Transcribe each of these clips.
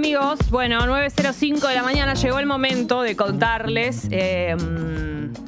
amigos? Bueno, 9.05 de la mañana llegó el momento de contarles eh,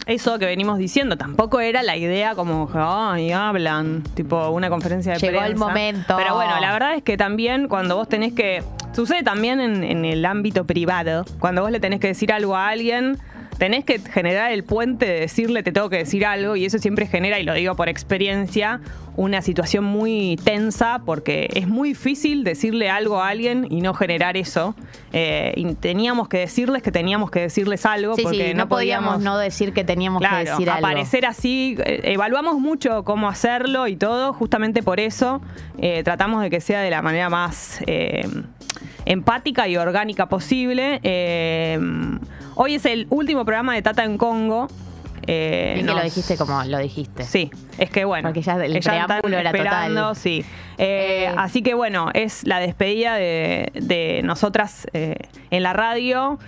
eso que venimos diciendo. Tampoco era la idea como, ay, hablan, tipo una conferencia de Llegó prensa. el momento. Pero bueno, la verdad es que también cuando vos tenés que... Sucede también en, en el ámbito privado. Cuando vos le tenés que decir algo a alguien, tenés que generar el puente de decirle te tengo que decir algo y eso siempre genera, y lo digo por experiencia, una situación muy tensa porque es muy difícil decirle algo a alguien y no generar eso. Eh, y teníamos que decirles que teníamos que decirles algo Sí, porque sí, no, no podíamos no decir que teníamos que decir algo. aparecer así, eh, evaluamos mucho cómo hacerlo y todo, justamente por eso eh, tratamos de que sea de la manera más empática y orgánica posible. Eh, hoy es el último programa de Tata en Congo. Eh, Bien que lo dijiste como lo dijiste. Sí, es que bueno. Porque ya el preámbulo era total. Sí. Eh, Eh. Así que bueno, es la despedida de, de nosotras eh, en la radio.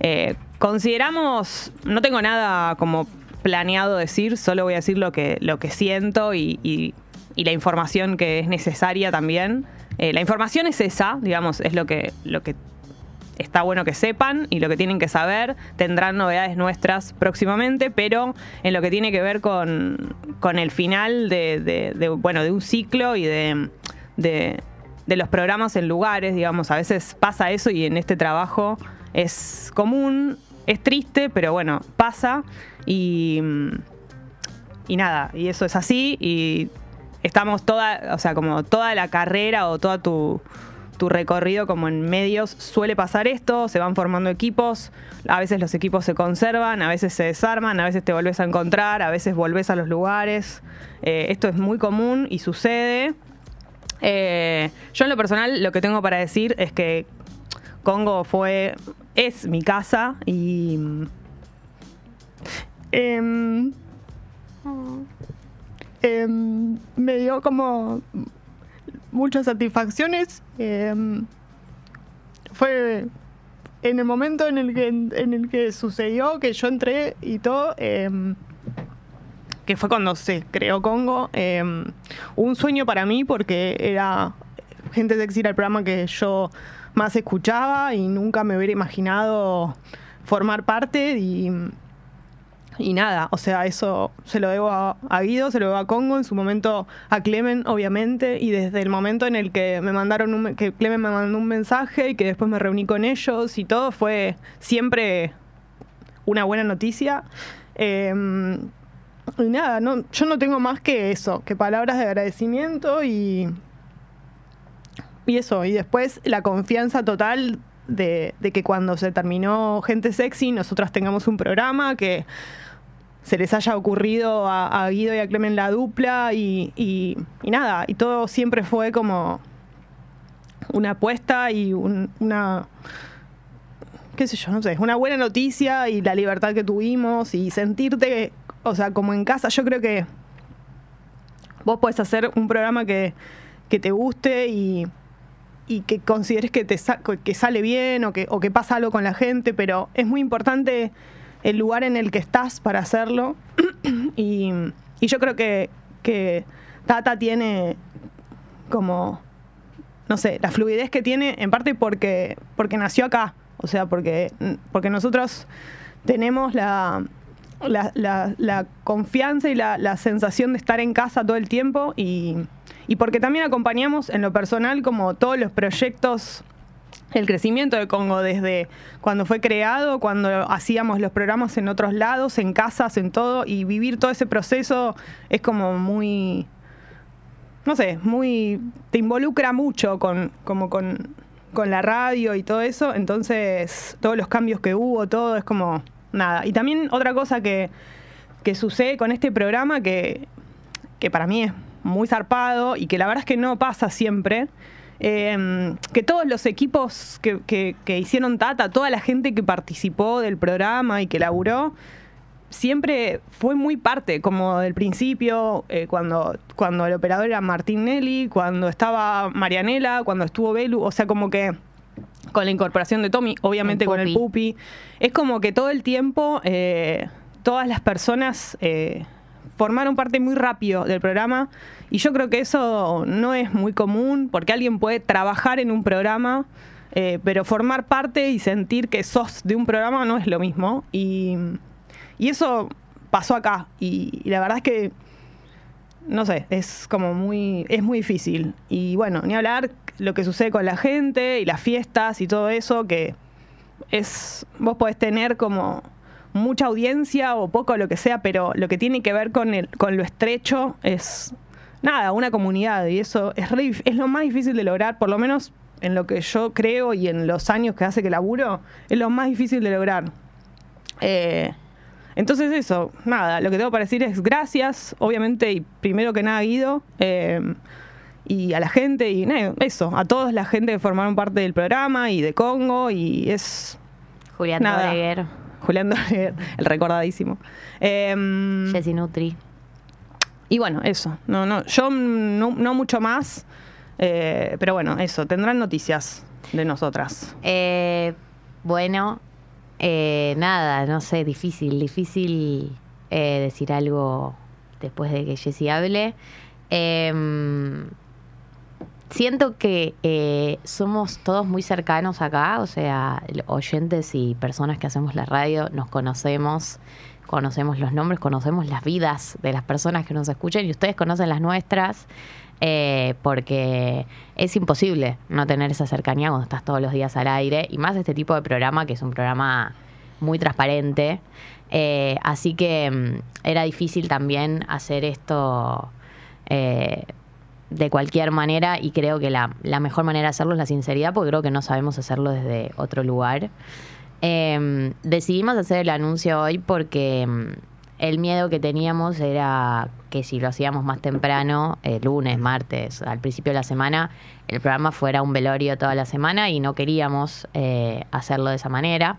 Eh, consideramos, no tengo nada como planeado decir, solo voy a decir lo que, lo que siento y, y- y la información que es necesaria también. Eh, la información es esa, digamos, es lo que, lo que está bueno que sepan y lo que tienen que saber. Tendrán novedades nuestras próximamente, pero en lo que tiene que ver con, con el final de, de- bueno, de un ciclo y de, de- de los programas en lugares, digamos, a veces pasa eso y en este trabajo es común, es triste, pero bueno, pasa y, y nada, y eso es así y estamos toda, o sea, como toda la carrera o toda tu, tu recorrido como en medios suele pasar esto, se van formando equipos, a veces los equipos se conservan, a veces se desarman, a veces te volvés a encontrar, a veces volvés a los lugares. Eh, esto es muy común y sucede. Eh, yo en lo personal lo que tengo para decir es que Congo fue, es mi casa y... em, em, me dio como muchas satisfacciones. em, fue en el momento en el que, en el que sucedió, que yo entré y todo, em, que fue cuando se creó Congo, un sueño para mí porque era Gente Sexy era el programa que yo más escuchaba y nunca me hubiera imaginado formar parte y, y nada, o sea, eso se lo debo a, Guido, se lo debo a Congo, en su momento a Clemen, obviamente, y desde el momento en el que me mandaron un, que Clemen me mandó un mensaje y que después me reuní con ellos y todo, fue siempre una buena noticia. Em, y nada, no, yo no tengo más que eso, que palabras de agradecimiento y, y eso, y después la confianza total de que cuando se terminó Gente Sexy, nosotras tengamos un programa que se les haya ocurrido a, Guido y a Clemen la dupla y, y- y nada, y todo siempre fue como una apuesta y un- una, qué sé yo, no sé, una buena noticia y la libertad que tuvimos y sentirte, o sea, como en casa, yo creo que vos podés hacer un programa que, que te guste y, y que consideres que, te sa- que sale bien o que, o que pasa algo con la gente, pero es muy importante el lugar en el que estás para hacerlo. y, yo creo que, que Tata tiene como, no sé, la fluidez que tiene, en parte porque, porque nació acá. O sea, porque, porque nosotros tenemos la, la, la- la confianza y la, la sensación de estar en casa todo el tiempo y, y porque también acompañamos en lo personal como todos los proyectos, el crecimiento de Congo desde cuando fue creado, cuando hacíamos los programas en otros lados, en casas, en todo, y vivir todo ese proceso es como muy, no sé, muy, te involucra mucho con, como con, con la radio y todo eso, entonces todos los cambios que hubo, todo es como nada. Y también otra cosa que, que sucede con este programa que, que para mí es muy zarpado y que la verdad es que no pasa siempre. Eh, que todos los equipos que, que- que hicieron Tata, toda la gente que participó del programa y que laburó, siempre fue muy parte, como del principio, eh, cuando, cuando el operador era Martín Nelly, cuando estaba Marianela, cuando estuvo Belu, o sea, como que con la incorporación de Tommy, obviamente El con el Pupi. Pupi, es como que todo el tiempo eh, todas las personas eh, formaron parte muy rápido del programa y yo creo que eso no es muy común porque alguien puede trabajar en un programa eh, pero formar parte y sentir que sos de un programa no es lo mismo. Y, y eso pasó acá. Y, y la verdad es que, no sé, es como muy, es muy difícil. Y bueno, ni hablar lo que sucede con la gente y las fiestas y todo eso, que es, vos podés tener como mucha audiencia o poco lo que sea, pero lo que tiene que ver con, el, con lo estrecho es nada, una comunidad y eso es, re dif- es lo más difícil de lograr, por lo menos en lo que yo creo y en los años que hace que laburo, es lo más difícil de lograr. Eh, entonces eso, nada, lo que tengo para decir es gracias, obviamente, y primero que nada Guido, eh, y a la gente, y nada, eso, a toda la gente que formaron parte del programa y de Congo, y es Julián Nada. Julián Doreguer, el recordadísimo. Eh, Jessy Nutri. y bueno, eso. No, no, yo no, no mucho más. eh, pero bueno, eso. Tendrán noticias de nosotras. Eh, bueno, eh, nada, no sé, difícil, difícil eh, decir algo después de que Jessy hable. Siento que eh, somos todos muy cercanos acá, o sea, oyentes y personas que hacemos la radio, nos conocemos, conocemos los nombres, conocemos las vidas de las personas que nos escuchan y ustedes conocen las nuestras. eh, porque es imposible no tener esa cercanía cuando estás todos los días al aire y más este tipo de programa que es un programa muy transparente Eh, así que mm, era difícil también hacer esto de cualquier manera y creo que la, la mejor manera de hacerlo es la sinceridad porque creo que no sabemos hacerlo desde otro lugar. Eh, decidimos hacer el anuncio hoy porque mm, el miedo que teníamos era que si lo hacíamos más temprano, el lunes, martes, al principio de la semana, el programa fuera un velorio toda la semana y no queríamos eh, hacerlo de esa manera.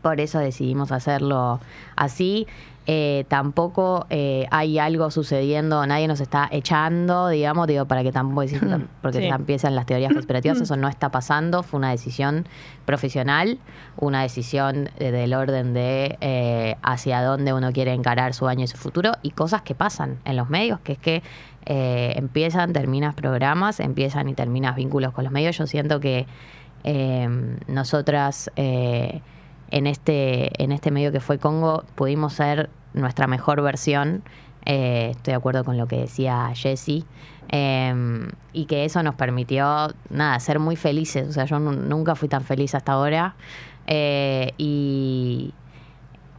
Por eso decidimos hacerlo así. Eh, tampoco eh, hay algo sucediendo, nadie nos está echando, digamos, digo, para que tampoco porque Sí. ya empiezan las teorías conspirativas, eso no está pasando, fue una decisión profesional, una decisión eh, del orden de eh, hacia dónde uno quiere encarar su año y su futuro y cosas que pasan en los medios, que es que empiezan, terminas programas, empiezan y terminas vínculos con los medios. Yo siento que nosotras en este, en este medio que fue Congo pudimos ser nuestra mejor versión. Eh, estoy de acuerdo con lo que decía Jesse. Eh, y que eso nos permitió, nada, ser muy felices. O sea, yo nu- nunca fui tan feliz hasta ahora. Eh, y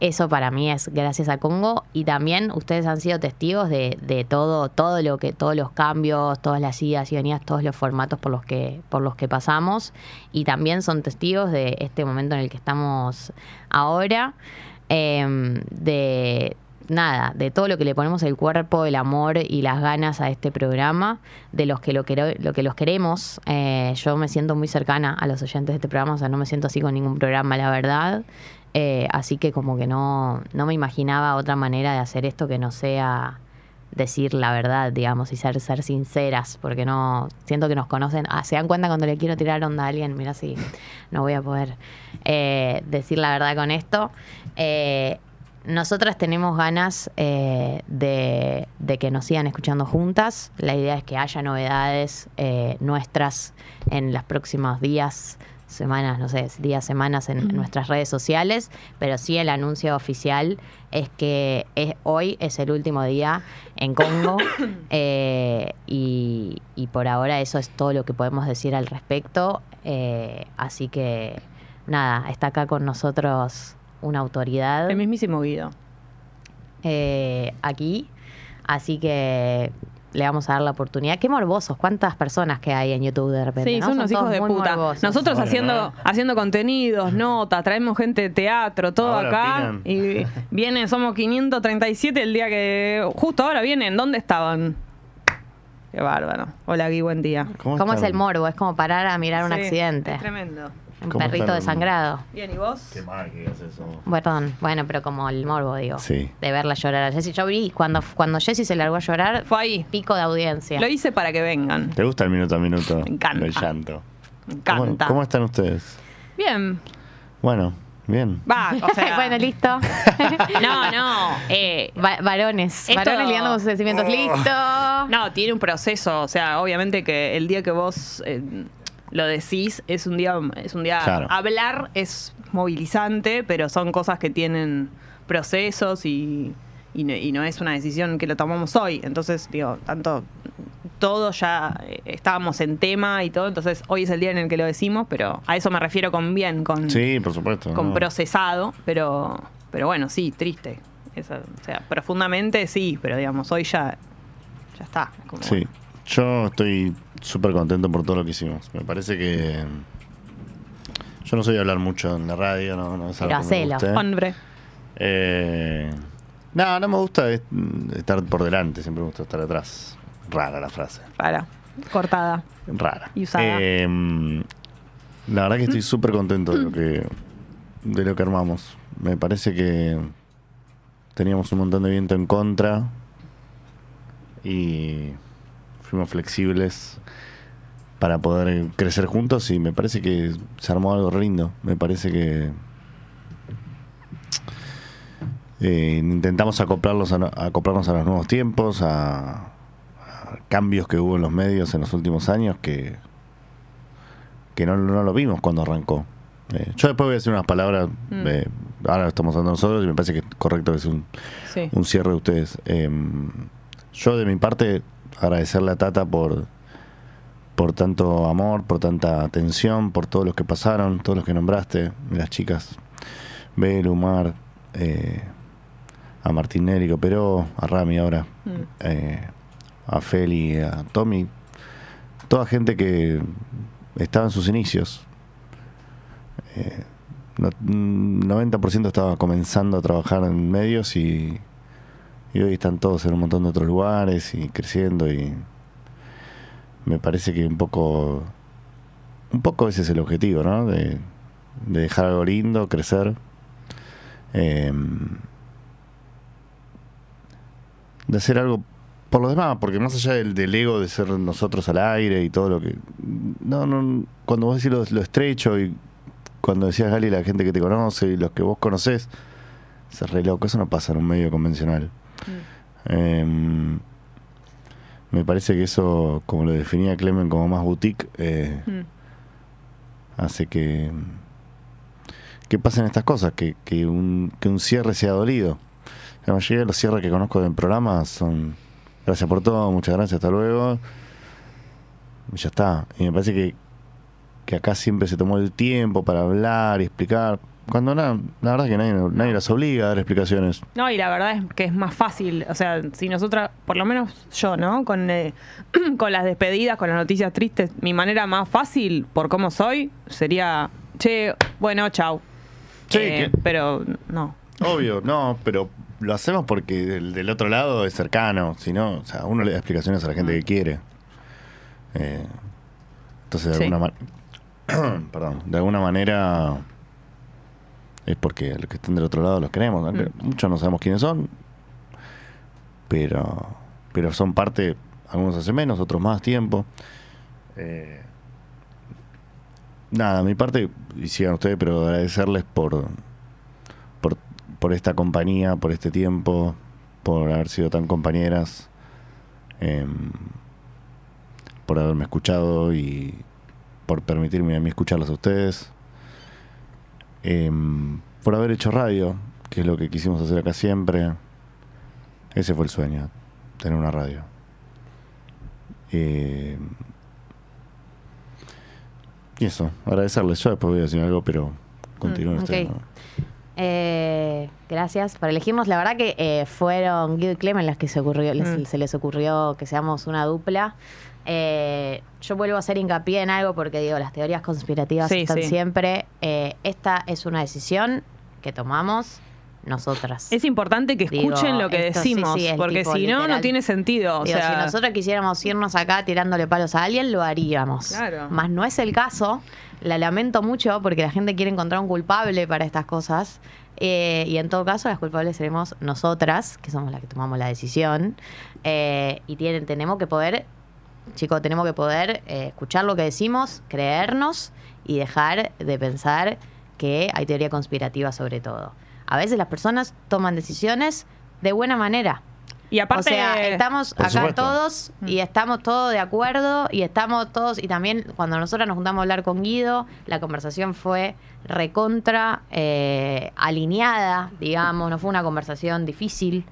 eso para mí es gracias a Congo. Y también ustedes han sido testigos de, de todo, todo lo que, todos los cambios, todas las idas y venidas, todos los formatos por los que, por los que pasamos. Y también son testigos de este momento en el que estamos ahora. eh, de nada, de todo lo que le ponemos el cuerpo, el amor y las ganas a este programa, de los que lo, quero- lo que los queremos. Eh, yo me siento muy cercana a los oyentes de este programa, o sea, no me siento así con ningún programa, la verdad. Eh, así que como que no, no me imaginaba otra manera de hacer esto que no sea decir la verdad, digamos, y ser, ser sinceras, porque no siento que nos conocen. Ah, se dan cuenta cuando le quiero tirar onda a alguien, mira si no voy a poder eh, decir la verdad con esto. Eh, nosotras tenemos ganas de, de que nos sigan escuchando juntas. La idea es que haya novedades nuestras en los próximos días, semanas, no sé, días, semanas en, en nuestras redes sociales, pero sí el anuncio oficial es que es- hoy es el último día en Congo eh, y, y por ahora eso es todo lo que podemos decir al respecto. Eh, así que nada, está acá con nosotros una autoridad El mismísimo Guido. eh, aquí, así que le vamos a dar la oportunidad. Qué morbosos, cuántas personas que hay en YouTube de repente. Sí, ¿no? son unos hijos de puta. morbosos. Nosotros Bueno, haciendo, ¿no? haciendo contenidos, notas, traemos gente de teatro, todo Ahora acá. opinan. Y vienen, somos 537 el día que. Justo ahora vienen. ¿Dónde estaban? Qué bárbaro. Hola, Gui, buen día. ¿Cómo, es el morbo? Es como parar a mirar un accidente. Es tremendo. Un ¿Cómo perrito desangrado. Bien, ¿y vos? Qué mal que digas eso. Perdón, bueno, pero como el morbo, digo. Sí. De verla llorar a Jessie. Yo vi cuando, cuando Jessie se largó a llorar, Fue ahí. pico de audiencia. Lo hice para que vengan. ¿Te gusta el minuto a minuto? Me encanta. El llanto. Me ¿Cómo, encanta. cómo están ustedes? Bien. Bueno, bien. Va, o sea. bueno, listo. No, no. Eh, Va- varones. Esto- Varones lidiando con sus Oh. sentimientos. Listo. No, tiene un proceso. O sea, obviamente que el día que vos eh, lo decís, es un día, es un día. Claro. Hablar es movilizante, pero son cosas que tienen procesos y, y, no, y no es una decisión que lo tomamos hoy. Entonces, digo, tanto todo ya eh, estábamos en tema y todo, entonces hoy es el día en el que lo decimos, pero a eso me refiero con bien, con, Sí, por supuesto. con no. procesado, pero, pero bueno, sí, triste. Eso, o sea, profundamente sí, pero digamos, hoy ya, ya está. como, Sí, yo estoy súper contento por todo lo que hicimos. Me parece que. Yo no soy de hablar mucho en la radio, no, no es algo Pero que me hacelo. guste. Hombre, Eh, no, no me gusta es- estar por delante, siempre me gusta estar atrás. Rara la frase. para, cortada. Rara. Y usada. Eh, la verdad que estoy súper contento de lo que de lo que armamos. Me parece que teníamos un montón de viento en contra y fuimos flexibles para poder crecer juntos y me parece que se armó algo lindo. Me parece que eh, intentamos acoplarlos a, no- acoplarnos a los nuevos tiempos, a, a cambios que hubo en los medios en los últimos años que, que no, no lo vimos cuando arrancó. Eh, yo después voy a decir unas palabras, Mm. eh, ahora estamos hablando nosotros y me parece que es correcto que sea un, Sí. un cierre de ustedes. Eh, yo de mi parte agradecerle a Tata por, por tanto amor, por tanta atención, por todos los que pasaron, todos los que nombraste, las chicas, Bel, Umar, eh, a Martín Nérico Peró, a Rami ahora, Mm. eh, a Feli, a Tommy, toda gente que estaba en sus inicios. Eh, no- mm, 90% estaba comenzando a trabajar en medios y, y hoy están todos en un montón de otros lugares y creciendo y me parece que un poco un poco ese es el objetivo, ¿no? De, de dejar algo lindo, crecer. Em, de hacer algo por los demás, porque más allá del, del ego de ser nosotros al aire y todo lo que... No, no, cuando vos decís lo, lo estrecho y cuando decías Gali, la gente que te conoce y los que vos conocés, se re loco, eso no pasa en un medio convencional. Em, me parece que eso, como lo definía Clemen como más boutique, eh, Mm. hace que que pasen estas cosas, que, que, un, que un cierre sea dolido. La mayoría de los cierres que conozco del programa son gracias por todo, muchas gracias, hasta luego. Y ya está. Y me parece que, que acá siempre se tomó el tiempo para hablar y explicar. Cuando nada, la verdad es que nadie, nadie las obliga a dar explicaciones. No, y la verdad es que es más fácil, o sea, si nosotras, por lo menos yo, ¿no? Con, eh, con las despedidas, con las noticias tristes, mi manera más fácil, por cómo soy, sería, che, bueno, chau. Sí, Eh, que- pero no. Obvio, no, pero lo hacemos porque del, del otro lado es cercano. Si no, o sea, uno le da explicaciones a la gente que quiere. Eh, entonces, de Sí. alguna manera. Perdón, de alguna manera. Es porque los que están del otro lado los queremos. Mm. Muchos no sabemos quiénes son. Pero. Pero son parte. Algunos hace menos, otros más tiempo. Eh, nada, mi parte, y sigan ustedes, pero agradecerles por, por, por esta compañía, por este tiempo, por haber sido tan compañeras, em, por haberme escuchado y por permitirme a mí escucharlos a ustedes, em, por haber hecho radio, que es lo que quisimos hacer acá siempre. Ese fue el sueño, tener una radio. Em, y eso, agradecerles. Yo después voy a decir algo, pero continúen Mm, ustedes. ok. ¿no? Eh, gracias por elegirnos. La verdad que eh, fueron Guido y Clemen las que se, ocurrió, les- Mm. se les ocurrió que seamos una dupla. Eh, yo vuelvo a hacer hincapié en algo porque digo, las teorías conspirativas Sí, están sí. siempre. Eh, esta es una decisión que tomamos nosotras. Es importante que Digo, escuchen lo que esto decimos, sí, porque tipo si no, no tiene sentido. O sea, si nosotros quisiéramos irnos acá tirándole palos a alguien, lo haríamos. Claro. Más no es el caso. La lamento mucho porque la gente quiere encontrar un culpable para estas cosas. Eh, y en todo caso, las culpables seremos nosotras, que somos las que tomamos la decisión. Eh, y tienen, tenemos que poder, chicos, tenemos que poder eh, escuchar lo que decimos, creernos y dejar de pensar que hay teoría conspirativa sobre todo. A veces las personas toman decisiones de buena manera. Y aparte- O sea, estamos acá supuesto. todos y estamos todos de acuerdo y estamos todos. Y también cuando nosotros nos juntamos a hablar con Guido, la conversación fue recontra eh, alineada, digamos. No fue una conversación difícil.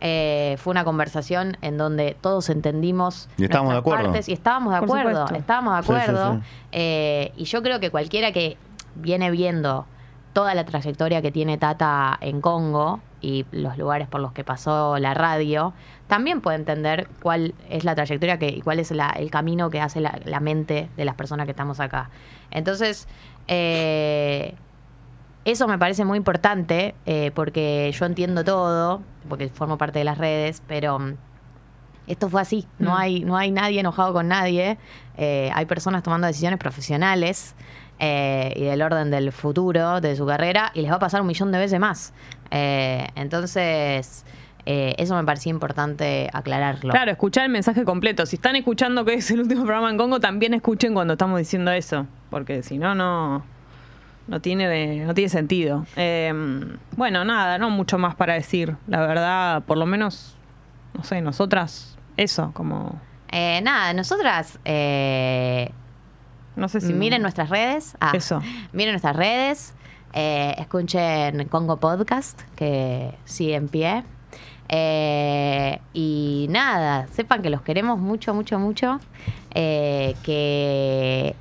Eh, fue una conversación en donde todos entendimos Y estábamos de acuerdo. partes y estábamos de Por acuerdo, supuesto. estábamos de Sí, sí, acuerdo. sí. Eh, y yo creo que cualquiera que viene viendo toda la trayectoria que tiene Tata en Congo y los lugares por los que pasó la radio, también puede entender cuál es la trayectoria que, y cuál es la- el camino que hace la, la mente de las personas que estamos acá. Entonces, eh, eso me parece muy importante eh, porque yo entiendo todo, porque formo parte de las redes, pero mm, esto fue así. No, Mm. hay, no hay nadie enojado con nadie. Eh, hay personas tomando decisiones profesionales eh, y del orden del futuro de su carrera y les va a pasar un millón de veces más. Eh, entonces, eso me parecía importante aclararlo. Claro, escuchar el mensaje completo. Si están escuchando que es el último programa en Congo, también escuchen cuando estamos diciendo eso. Porque si no, no, no, tiene, no tiene sentido. Eh, bueno, nada, no mucho más para decir. La verdad, por lo menos, no sé, nosotras, eso, como... Eh, nada, nosotras... eh, No sé si... miren nuestras redes. Ah, Eso. Miren nuestras redes. eh, escuchen Congo Podcast, que sigue en pie. Y nada, sepan que los queremos mucho, mucho, mucho. que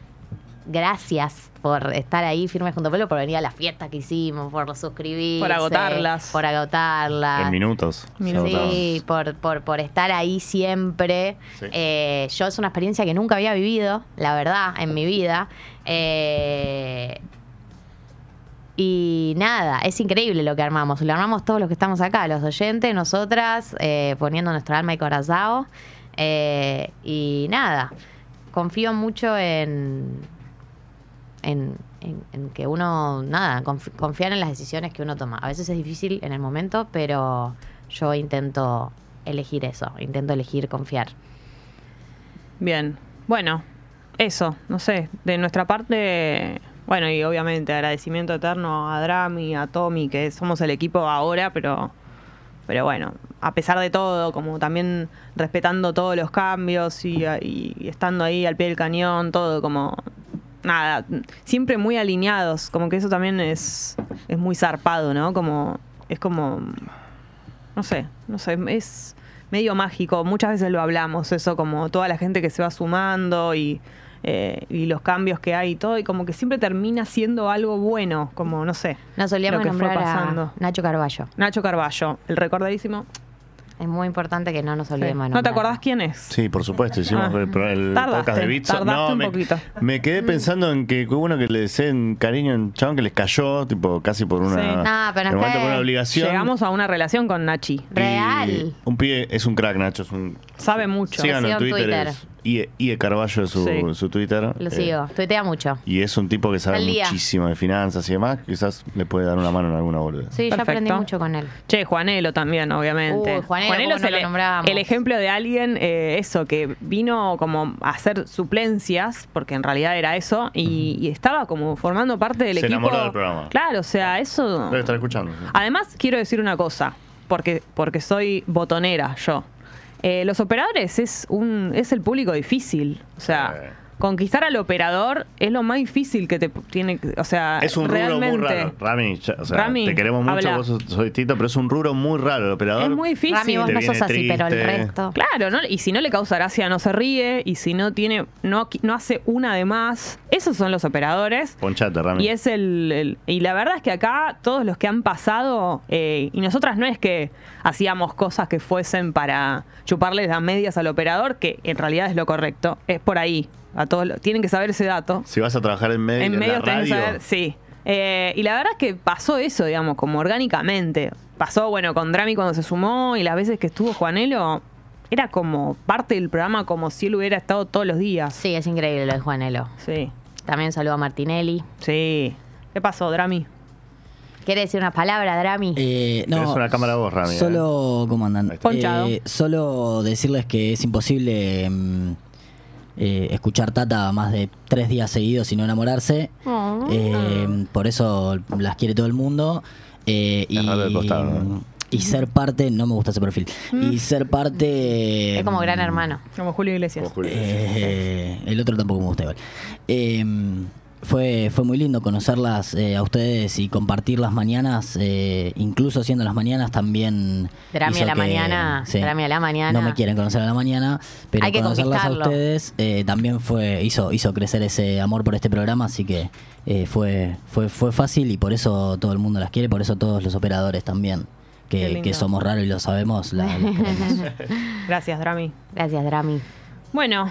gracias por estar ahí firmes junto a Pelo, por venir a la fiesta que hicimos, por suscribirse. Por agotarlas. Por agotarlas. En minutos. Sí, por, por, por estar ahí siempre. Sí. Eh, yo es una experiencia que nunca había vivido, la verdad, en mi vida. Eh, y nada, es increíble lo que armamos. Lo armamos todos los que estamos acá, los oyentes, nosotras, eh, poniendo nuestra alma y corazón. Eh, y nada, confío mucho en, en, en- en que uno, nada, conf- confiar en las decisiones que uno toma. A veces es difícil en el momento, pero yo intento elegir eso, intento elegir confiar. Bien. Bueno, eso, no sé. De nuestra parte, bueno, y obviamente agradecimiento eterno a Drami, a Tommy, que somos el equipo ahora, pero, pero bueno, a pesar de todo, como también respetando todos los cambios y, y- y estando ahí al pie del cañón, todo como nada, siempre muy alineados, como que eso también es, es muy zarpado, ¿no? Como, es como, no sé, no sé, es medio mágico. Muchas veces lo hablamos, eso como toda la gente que se va sumando y, eh, y los cambios que hay y todo, y como que siempre termina siendo algo bueno, como no sé. Nos solíamos lo que fue pasando. a Nacho Carballo. Nacho Carballo, el recordadísimo. Es muy importante que no nos Sí. olvidemos. de ¿No te acordás quién es? Sí, por supuesto, hicimos Ah. el, el Tardaste, podcast de Bitso. tardaste un me, poquito. me quedé pensando en que hubo uno que le deseen cariño a un chabón que les cayó, tipo, casi por una, Sí. No, pero cae- por una obligación. Llegamos a una relación con Nachi. Y Real. Un pibe, es un crack, Nacho, es un... Sabe mucho. Síganlo en Twitter, Twitter. es IE, IE Carballo es su, Sí. su Twitter. Lo eh, sigo, tuitea mucho. y es un tipo que sabe muchísimo de finanzas y demás. Quizás le puede dar una mano en alguna boluda. Sí, yo Perfecto. aprendí mucho con él. Che, Juanelo también, obviamente. Uy, Juanelo, ¿cómo es no el, lo nombramos? el ejemplo de alguien, eh, eso, que vino como a hacer suplencias, porque en realidad era eso, y, y estaba como formando parte del Se equipo. enamoró del programa. Claro, o sea, eso. Debe estar escuchando. sí. Además, quiero decir una cosa, porque, porque soy botonera yo. Eh, los operadores es un es el público difícil. O sea. Conquistar al operador es lo más difícil que te tiene. que- O sea, Es un rubro realmente. muy raro. Rami, ya- o sea, Rami, te queremos mucho, habla. vos sos, distinto, pero es un rubro muy raro. El operador. Es muy difícil. Rami, vos no sos así, pero el resto. Claro, ¿no? Y si no le causa gracia, no se ríe. Y si no tiene, no, no hace una de más. Esos son los operadores. Ponchate, Rami. Y es el, el- y la verdad es que acá todos los que han pasado eh, y nosotras no es que hacíamos cosas que fuesen para chuparles las medias al operador, que en realidad es lo correcto. Es por ahí. A todos tienen que saber ese dato. Si vas a trabajar en medio, en en, medio la tenés que saber, sí. Eh, y la verdad es que pasó eso, digamos, como orgánicamente. Pasó, bueno, con Drami cuando se sumó y las veces que estuvo Juanelo, era como parte del programa como si él hubiera estado todos los días. Sí, es increíble lo de Juanelo. Sí, También saludo a Martinelli. sí. ¿Qué pasó, Drami? ¿Quiere decir una palabra, Drami? Eh, no, Tenés una cámara vos, Rami, ¿eh? Solo. Ponchado. Eh, solo decirles que es imposible mm, eh, escuchar Tata más de tres días seguidos y no enamorarse. Oh. Eh, por eso las quiere todo el mundo. Eh, y ser parte, no me gusta ese perfil, y ser parte... Es como gran mm, hermano. Como Julio Iglesias. Como Julio. eh, el otro tampoco me gusta igual. Fue, fue muy lindo conocerlas eh, a ustedes y compartir las mañanas, eh, incluso siendo las mañanas también. Drami a la que- mañana, Drami a la mañana. No me quieren conocer a la mañana, pero Hay que conocerlas a ustedes eh, también fue hizo hizo crecer ese amor por este programa, así que eh, fue, fue, fue fácil y por eso todo el mundo las quiere, por eso todos los operadores también, que, somos raros y lo sabemos, la, queremos. Gracias, Drami. Gracias, Drami. Bueno,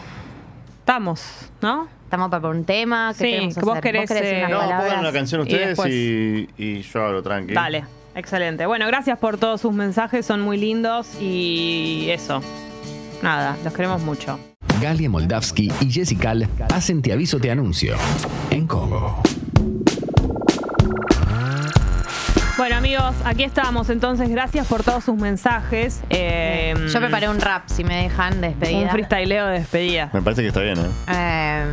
estamos, ¿no? Estamos para por un tema. ¿Qué Sí, queremos que vos querés, decir eh, unas No, palabras? pongan una canción ustedes y, y yo hablo tranqui. Dale, excelente. Bueno, gracias por todos sus mensajes, son muy lindos y eso. Nada, los queremos mucho. Galia Moldavsky y Jessical hacen Te Aviso Te Anuncio en Congo. Bueno, amigos, aquí estamos. Entonces, gracias por todos sus mensajes. Eh, Yo preparé un rap, si me dejan, de despedida. un freestyleo de despedida. Me parece que está bien, ¿eh? Eh,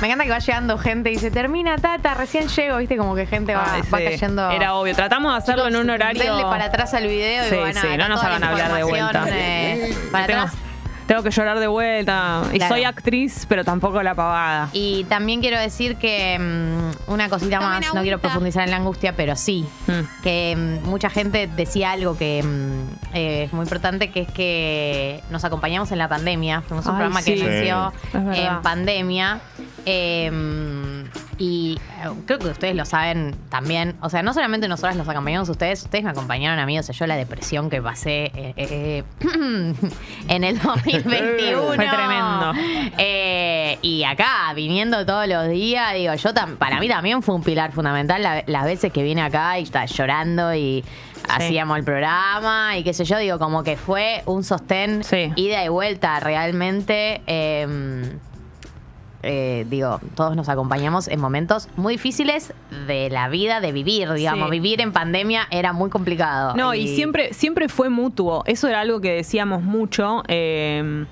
me encanta que va llegando gente y dice, termina, Tata, recién llego, viste, como que gente va, Ay, va sí, cayendo. Era obvio. Tratamos de hacerlo en un horario. denle para atrás al video Sí, y bueno, sí, acá no nos hagan hablar de vuelta. eh, para tengo, atrás. Tengo que llorar de vuelta. Y Claro. soy actriz, pero tampoco la pavada. Y también quiero decir que mm, una cosita Tomen más, no quiero profundizar en la angustia, pero sí, Mm. que mm, mucha gente decía algo que mm, eh, es muy importante, que es que nos acompañamos en la pandemia. Fuimos un Ay, programa sí. que nació Sí, es verdad. en pandemia. eh, y eh, creo que ustedes lo saben también. O sea, no solamente nosotras los acompañamos a ustedes, ustedes me acompañaron a mí. O sea, yo la depresión que pasé eh, eh, en el 2021. Fue tremendo. Y acá, viniendo todos los días, digo, yo tam- para mí también fue un pilar fundamental la- las veces que vine acá y estaba llorando y hacíamos el programa y qué sé yo, digo, como que fue un sostén Sí. ida y vuelta realmente. eh, eh, digo, todos nos acompañamos en momentos muy difíciles de la vida, de vivir, digamos. Sí. Vivir en pandemia era muy complicado. No, y siempre, siempre fue mutuo. Eso era algo que decíamos mucho. eh,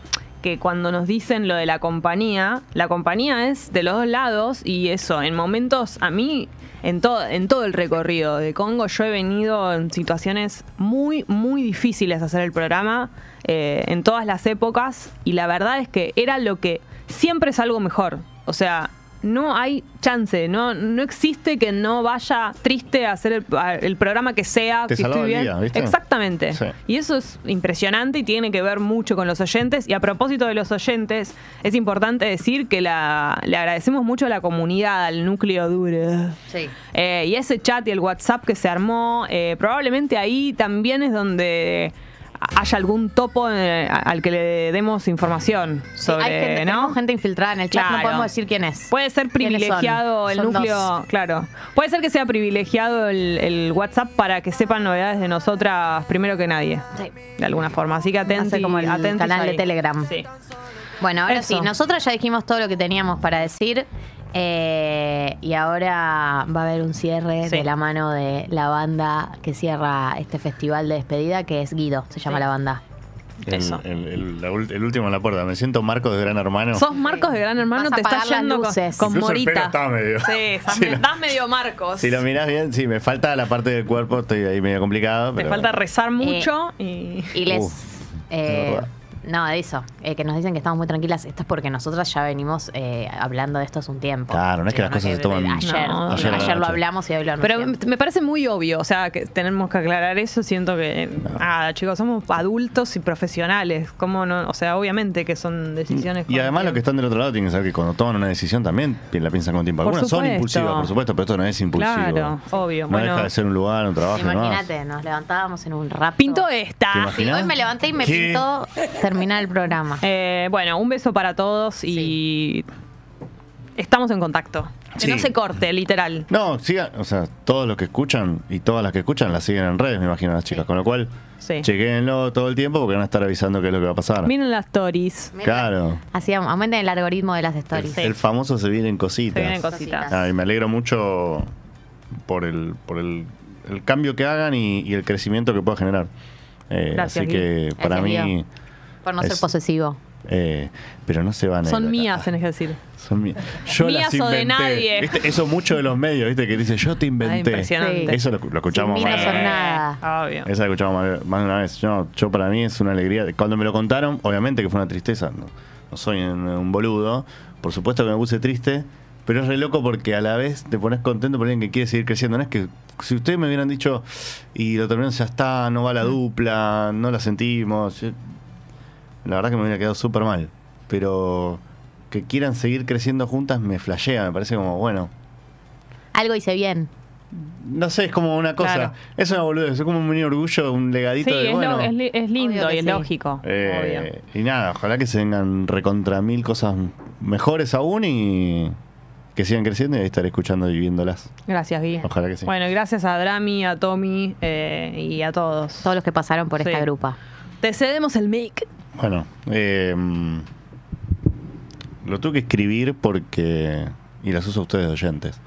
que cuando nos dicen lo de la compañía, la compañía es de los dos lados y eso, en momentos, a mí, en todo, en todo el recorrido de Congo, yo he venido en situaciones muy, muy difíciles a hacer el programa, eh, en todas las épocas, y la verdad es que era lo que siempre es algo mejor. O sea, no hay chance, no, no existe que no vaya triste a hacer el, a- el programa que sea, Te si estoy bien. día, ¿viste? Exactamente. Sí. Y eso es impresionante y tiene que ver mucho con los oyentes. Y a propósito de los oyentes, es importante decir que la, le agradecemos mucho a la comunidad, al núcleo duro. Sí. Eh, y ese chat y el WhatsApp que se armó, eh, probablemente ahí también es donde haya algún topo eh, al que le demos información sobre, hay gente, ¿no? tenemos gente infiltrada en el chat, no podemos decir quién es. Puede ser privilegiado el Son núcleo, dos. claro. Puede ser que sea privilegiado el, el WhatsApp para que sepan novedades de nosotras primero que nadie, Sí. de alguna forma. Así que atentos. Como el canal de Telegram. Sí. Bueno, ahora Eso. sí, nosotras ya dijimos todo lo que teníamos para decir. Eh, y ahora va a haber un cierre Sí. de la mano de la banda que cierra este festival de despedida, que es Guido, se llama Sí. la banda. El, Eso. el- el- la ul- el último en la puerta. Me siento Marcos de Gran Hermano. Sos Marcos de Gran Hermano, te estás yendo con, luces. con Incluso el pelo Morita. está medio- Sí, estás, Sí, lo- estás medio Marcos. Si lo mirás bien, sí, me falta la parte del cuerpo, estoy ahí medio complicado. Te pero- falta rezar mucho y... Y les... Uf, eh, no, de eso, eh, que nos dicen que estamos muy tranquilas. Esto es porque nosotras ya venimos eh, hablando de esto hace un tiempo. Claro, no es que las cosas se toman- Ayer, No, ayer, lo hablamos y hoy lo Pero anunciamos. me parece muy obvio, o sea, que tenemos que aclarar eso. Siento que, nada, chicos, somos adultos y profesionales. ¿Cómo no? O sea, obviamente que son decisiones. Y con además los que están del otro lado tienen que saber que cuando toman una decisión también la piensan con tiempo. Algunas son impulsivas, por supuesto, pero esto no es impulsivo. Claro, obvio. No bueno, deja de ser un lugar, un trabajo. Imagínate, nos levantábamos en un rato. pinto esta. ¿Te Sí, hoy me levanté y me ¿Qué? pintó terminar el programa. Eh, bueno, un beso para todos y estamos en contacto. Que Sí. no se corte, literal. No, sigan, o sea, todos los que escuchan y todas las que escuchan las siguen en redes, me imagino, las chicas. Con lo cual, Sí. chequéenlo todo el tiempo porque van a estar avisando qué es lo que va a pasar. Miren las stories. Claro. Así aumenten el algoritmo de las stories. El famoso se vienen cositas. Se vienen cositas. Cositas. Ah, y me alegro mucho por el, por el, el cambio que hagan y, y el crecimiento que pueda generar. Eh, Gracias, así que para Gracias, mí. Por no ser es- posesivo. Eh, pero no se van a ir Son mías, tenés que decir. Son mías. Yo Mías las o de inventé. nadie. ¿Viste? Eso mucho de los medios, ¿viste? Que dice, yo te inventé. impresionante. Eso lo, lo escuchamos Sin mí no más. son nada. Obvio. Esa la escuchamos más, más de una vez. Yo, yo para mí es una alegría. Cuando me lo contaron, obviamente que fue una tristeza. No, no soy un, un boludo. Por supuesto que me puse triste. Pero es re loco porque a la vez te pones contento por alguien que quiere seguir creciendo. No es que si ustedes me hubieran dicho y lo terminan, ya está, no va la dupla, no la sentimos. yo- la verdad que me hubiera quedado súper mal. Pero que quieran seguir creciendo juntas me flashea. Me parece como, bueno, Algo hice bien. no sé, es como una cosa. Claro. Es una boludez, es como un mini orgullo, un legadito Sí, de es, bueno. lo- es li- es lindo y es sí. lógico. Eh, y nada, ojalá que se vengan recontra mil cosas mejores aún y que sigan creciendo y ahí estaré escuchando y viéndolas. Gracias, Gui. Ojalá que sí. Bueno, y gracias a Drami, a Tommy eh, y a todos. Todos los que pasaron por Sí. esta grupa. Te cedemos el mic. Bueno, eh, lo tuve que escribir porque. Y las uso a ustedes de oyentes.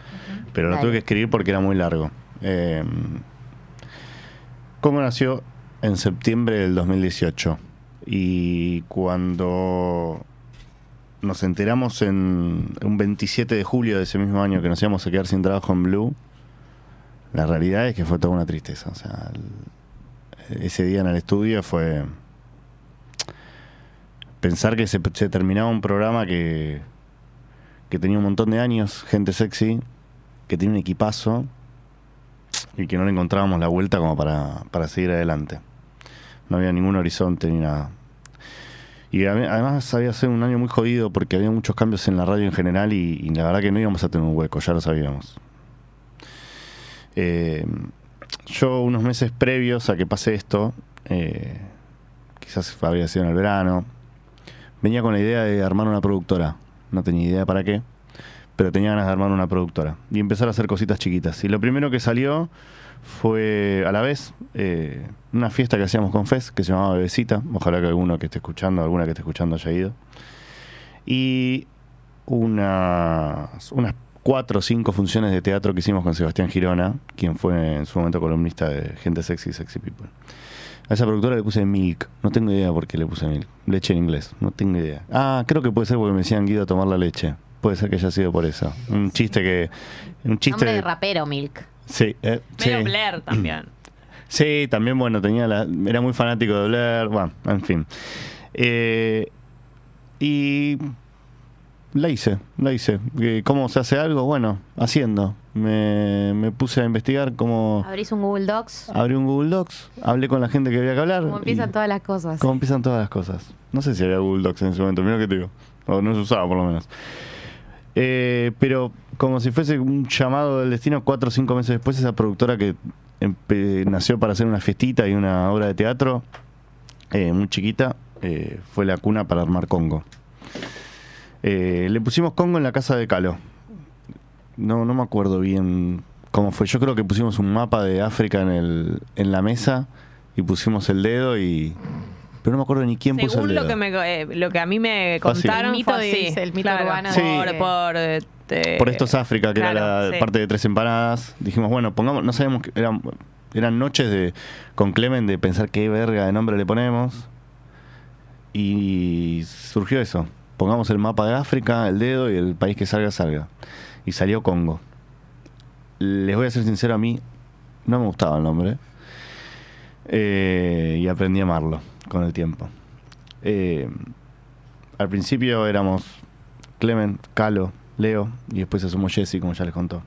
Pero lo Dale. tuve que escribir porque era muy largo. Eh, Congo nació en septiembre del 2018. Y cuando nos enteramos en un 27 de julio de ese mismo año que nos íbamos a quedar sin trabajo en Blue, la realidad es que fue toda una tristeza. O sea, el- ese día en el estudio fue pensar que se, terminaba un programa que, que tenía un montón de años, gente sexy, que tenía un equipazo y que no le encontrábamos la vuelta como para, para seguir adelante. No había ningún horizonte ni nada. Y además había sido un año muy jodido porque había muchos cambios en la radio en general y, la verdad que no íbamos a tener un hueco, ya lo sabíamos. Eh, yo unos meses previos a que pase esto, eh, quizás habría sido en el verano, venía con la idea de armar una productora. No tenía idea para qué, pero tenía ganas de armar una productora y empezar a hacer cositas chiquitas. Y lo primero que salió fue a la vez eh, una fiesta que hacíamos con Fez que se llamaba Bebecita. Ojalá que alguno que esté escuchando, alguna que esté escuchando haya ido. Y unas, unas cuatro o cinco funciones de teatro que hicimos con Sebastián Girona, quien fue en su momento columnista de Gente Sexy y Sexy People. A esa productora le puse Milk. No tengo idea por qué le puse Milk. Leche en inglés. No tengo idea. Ah, creo que puede ser porque me decían Guido a tomar la leche. Puede ser que haya sido por eso. Un chiste que. Un chiste. Nombre de rapero, Milk. Sí, eh, Medio sí. Blair también. Sí, también, bueno, tenía la, era muy fanático de Blair, bueno, en fin. Eh, y la hice, la hice. ¿Cómo se hace algo? Bueno, haciendo. Me, me puse a investigar cómo Abrís un Google Docs. abrí un Google Docs, hablé con la gente que había que hablar. Como empiezan todas las cosas. cómo empiezan todas las cosas. No sé si había Google Docs en ese momento, mira que te digo. O no se usaba por lo menos. Eh, pero como si fuese un llamado del destino, cuatro o cinco meses después, esa productora que nació para hacer una fiestita y una obra de teatro, eh, muy chiquita, eh, fue la cuna para armar Congo. Eh, le pusimos Congo en la casa de Calo. No, no me acuerdo bien cómo fue. Yo creo que pusimos un mapa de África en, el, en la mesa y pusimos el dedo y... Pero no me acuerdo ni quién puso el Según dedo. lo que, me, eh, lo que a mí me contaron El mito fue así. dice, el mito Claro, urbano Sí. Por, de- por, este, Por esto es África, que era la sí. parte de tres empanadas. Dijimos, bueno, pongamos, no sabíamos que eran, eran noches de con Clemen de pensar qué verga de nombre le ponemos. Y surgió eso. Pongamos el mapa de África, el dedo y el país que salga, salga. Y salió Congo. Les voy a ser sincero, a mí no me gustaba el nombre. Eh, y aprendí a amarlo con el tiempo. Eh, al principio éramos Clemen, Calo, Leo y después se sumó Jesse, como ya les contó.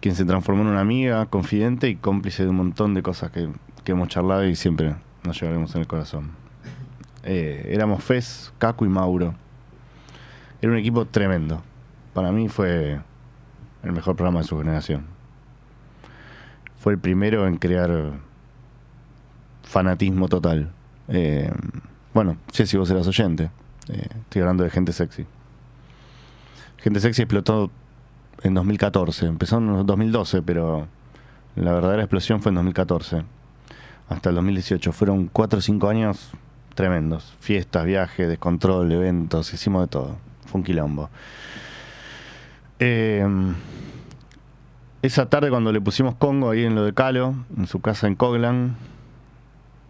Quien se transformó en una amiga, confidente y cómplice de un montón de cosas que, que hemos charlado y siempre nos llevaremos en el corazón. Eh, éramos Fez, Caco y Mauro. Era un equipo tremendo. Para mí fue el mejor programa de su generación. Fue el primero en crear fanatismo total. Eh, bueno, Jessy, vos eras oyente. Eh, estoy hablando de Gente Sexy. Gente Sexy explotó en 2014. Empezó en 2012, pero la verdadera explosión fue en 2014. Hasta el 2018. Fueron 4 o 5 años tremendos. Fiestas, viajes, descontrol, eventos. Hicimos de todo. Fue un quilombo. Eh, esa tarde cuando le pusimos Congo ahí en lo de Calo, en su casa en Coglan,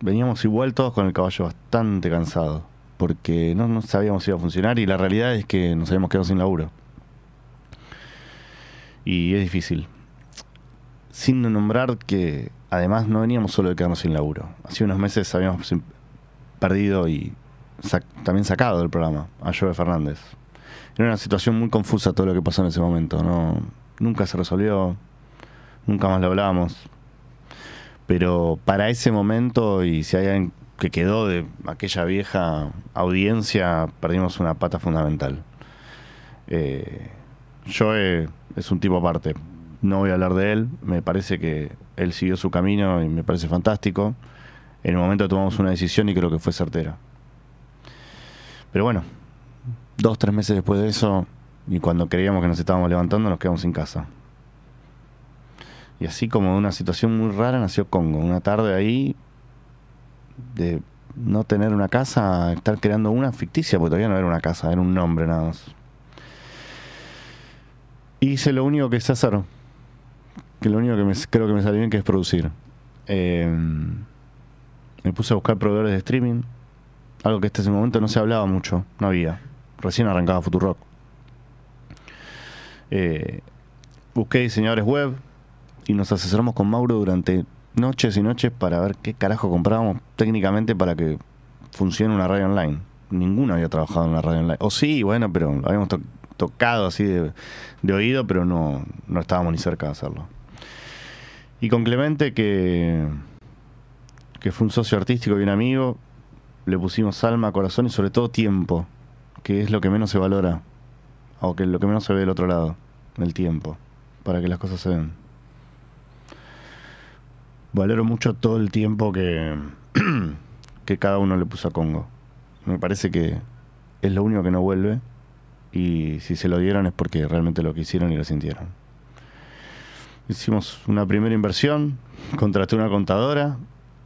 veníamos igual todos con el caballo bastante cansado, porque no, no sabíamos si iba a funcionar y la realidad es que nos habíamos quedado sin laburo. Y es difícil. Sin nombrar que además no veníamos solo de quedarnos sin laburo. Hace unos meses habíamos perdido y también sacado del programa a Joe Fernández. Era una situación muy confusa todo lo que pasó en ese momento. No, nunca se resolvió, nunca más lo hablamos. Pero para ese momento, y si hay alguien que quedó de aquella vieja audiencia, perdimos una pata fundamental. Eh, Joe es un tipo aparte. No voy a hablar de él. Me parece que él siguió su camino y me parece fantástico. En el momento tomamos una decisión y creo que fue certera. Pero bueno, dos, tres meses después de eso, y cuando creíamos que nos estábamos levantando, nos quedamos sin casa. Y así como de una situación muy rara nació Congo. Una tarde ahí de no tener una casa, estar creando una ficticia, porque todavía no era una casa, era un nombre nada más. Hice lo único que sé hacer, que lo único que creo que me salió bien, que es producir. Eh, me puse a buscar proveedores de streaming, algo que hasta ese momento no se hablaba mucho, no había. Recién arrancaba Futurock. Eh, busqué diseñadores web y nos asesoramos con Mauro durante noches y noches para ver qué carajo comprábamos técnicamente para que funcione una radio online. Ninguno había trabajado en una radio online. O sí, bueno, pero habíamos to- tocado así de, de oído, pero no, no estábamos ni cerca de hacerlo. Y con Clemente, que, que fue un socio artístico y un amigo, le pusimos alma, corazón y sobre todo tiempo, que es lo que menos se valora, o que lo que menos se ve del otro lado, el tiempo, para que las cosas se den. Valoro mucho todo el tiempo que, que cada uno le puso a Congo. Me parece que es lo único que no vuelve y si se lo dieron es porque realmente lo quisieron y lo sintieron. Hicimos una primera inversión, contraté una contadora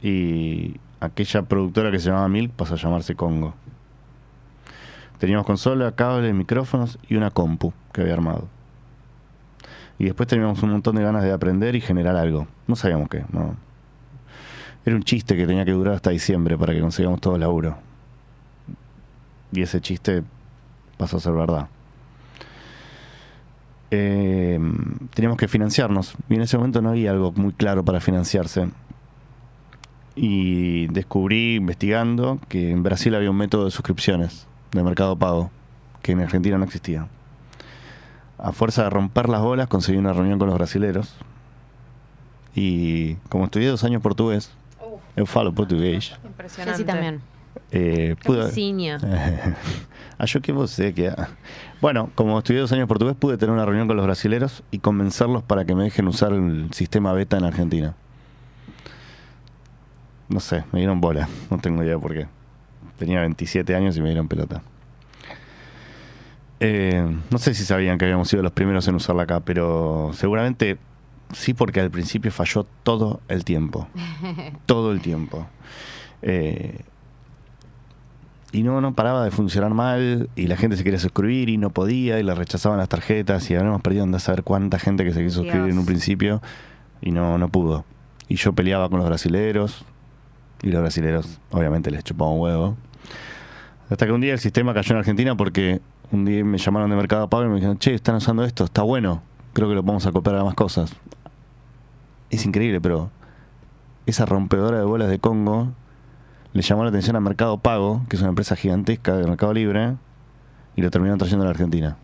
y aquella productora que se llamaba Milk pasó a llamarse Congo. Teníamos consola, cables, micrófonos y una compu que había armado. Y después teníamos un montón de ganas de aprender y generar algo. No sabíamos qué, no. Era un chiste que tenía que durar hasta diciembre para que consigamos todo el laburo. Y ese chiste pasó a ser verdad. Eh, teníamos que financiarnos. Y en ese momento no había algo muy claro para financiarse. Y descubrí, investigando, que en Brasil había un método de suscripciones de mercado pago, que en Argentina no existía. A fuerza de romper las bolas, conseguí una reunión con los brasileros. Y como estudié dos años portugués, eu falo portugués. Impresionante. Sí, también. Eh, pude, ah, yo qué vos sé que. Bueno, como estudié dos años portugués, pude tener una reunión con los brasileros y convencerlos para que me dejen usar el sistema beta en Argentina. No sé, me dieron bola, no tengo idea por qué. Tenía 27 años y me dieron pelota. Eh, no sé si sabían que habíamos sido los primeros en usarla acá, pero seguramente sí, porque al principio falló todo el tiempo. todo el tiempo. Eh, y no, no paraba de funcionar mal y la gente se quería suscribir y no podía y le rechazaban las tarjetas y habíamos perdido anda a saber cuánta gente que se quiso suscribir Dios. en un principio y no, no pudo. Y yo peleaba con los brasileros y los brasileros obviamente les chupaban un huevo. Hasta que un día el sistema cayó en Argentina porque un día me llamaron de Mercado Pago y me dijeron, che, están usando esto, está bueno, creo que lo vamos a copiar a más cosas. Es increíble, pero esa rompedora de bolas de Congo le llamó la atención a Mercado Pago, que es una empresa gigantesca de Mercado Libre, y lo terminaron trayendo a la Argentina.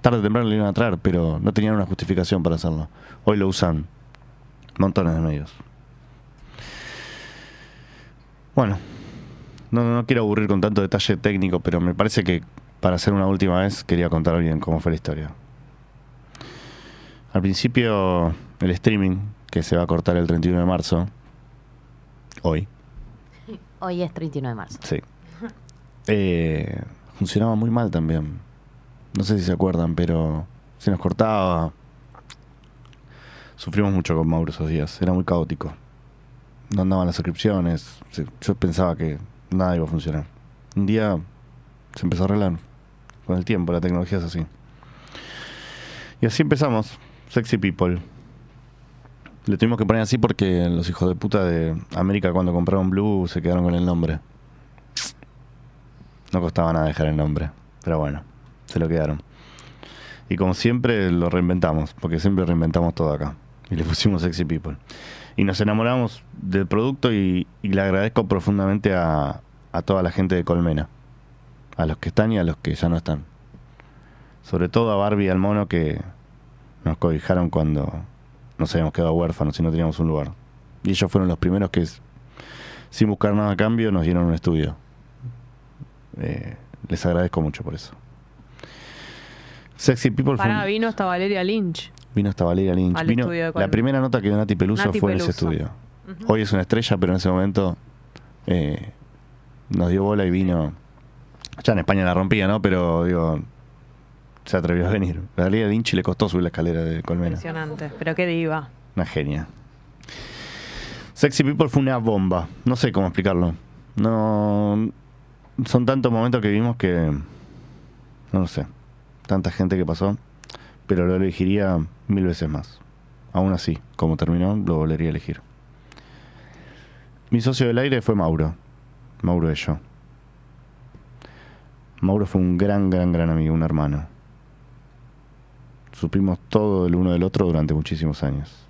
Tarde o temprano lo iban a traer, pero no tenían una justificación para hacerlo. Hoy lo usan montones de medios. Bueno, no, no quiero aburrir con tanto detalle técnico, pero me parece que para hacer una última vez quería contar bien cómo fue la historia. Al principio, el streaming, que se va a cortar el 31 de marzo, hoy, Hoy es 31 de marzo. Sí. Eh, funcionaba muy mal también. No sé si se acuerdan, pero se nos cortaba. Sufrimos mucho con Mauro esos días. Era muy caótico. No andaban las suscripciones. Yo pensaba que nada iba a funcionar. Un día se empezó a arreglar. Con el tiempo, la tecnología es así. Y así empezamos. Sexy People. Le tuvimos que poner así porque los hijos de puta de América cuando compraron Blue se quedaron con el nombre. No costaba nada dejar el nombre, pero bueno, se lo quedaron. Y como siempre lo reinventamos, porque siempre reinventamos todo acá. Y le pusimos Sexy People. Y nos enamoramos del producto y, y le agradezco profundamente a, a toda la gente de Colmena. A los que están y a los que ya no están. Sobre todo a Barbie y al mono que nos cobijaron cuando nos habíamos quedado huérfanos y no teníamos un lugar. Y ellos fueron los primeros que, sin buscar nada a cambio, nos dieron un estudio. Eh, les agradezco mucho por eso. Sexy People fue un- vino hasta Valeria Lynch. Vino hasta Valeria Lynch. Al Vino- estudio de la primera nota que dio Nati Peluso Nati fue en ese estudio. Hoy es una estrella, pero en ese momento eh, nos dio bola y vino. Ya en España la rompía, ¿no? Pero digo, se atrevió a venir. A Valeria Lynch le costó subir la escalera de Colmena. Impresionante. Pero qué diva. Una genia. Sexy People fue una bomba. No sé cómo explicarlo. No. Son tantos momentos que vimos que. No lo sé. Tanta gente que pasó. Pero lo elegiría mil veces más. Aún así, como terminó, lo volvería a elegir. Mi socio del aire fue Mauro. Mauro y yo. Mauro fue un gran, gran, gran amigo, un hermano. Supimos todo el uno del otro durante muchísimos años.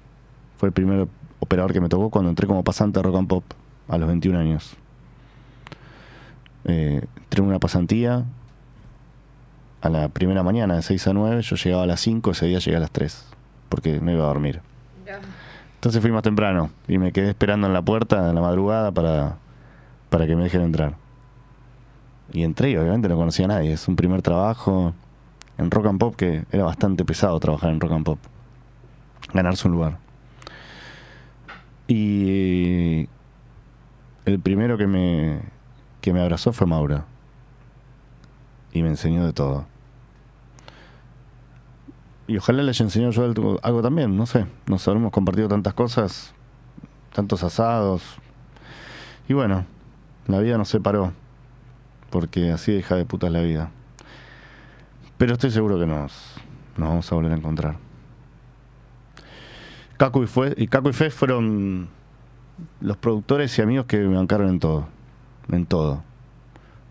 Fue el primer operador que me tocó cuando entré como pasante a Rock and Pop a los 21 años. Eh, entré en una pasantía a la primera mañana de 6 a 9, yo llegaba a las 5, ese día llegué a las 3, porque no iba a dormir. Entonces fui más temprano y me quedé esperando en la puerta en la madrugada para, para que me dejen entrar. Y entré y obviamente no conocía a nadie, es un primer trabajo en Rock and Pop que era bastante pesado trabajar en Rock and Pop, ganarse un lugar. Y el primero que me, que me abrazó fue Mauro. Y me enseñó de todo. Y ojalá le haya enseñado yo algo, también, no sé. Nos habremos compartido tantas cosas, tantos asados. Y bueno, la vida nos separó. Porque así de hija de puta es la vida. Pero estoy seguro que nos, nos vamos a volver a encontrar. Caco y, fue, y Caco y Fe fueron los productores y amigos que me bancaron en todo. En todo.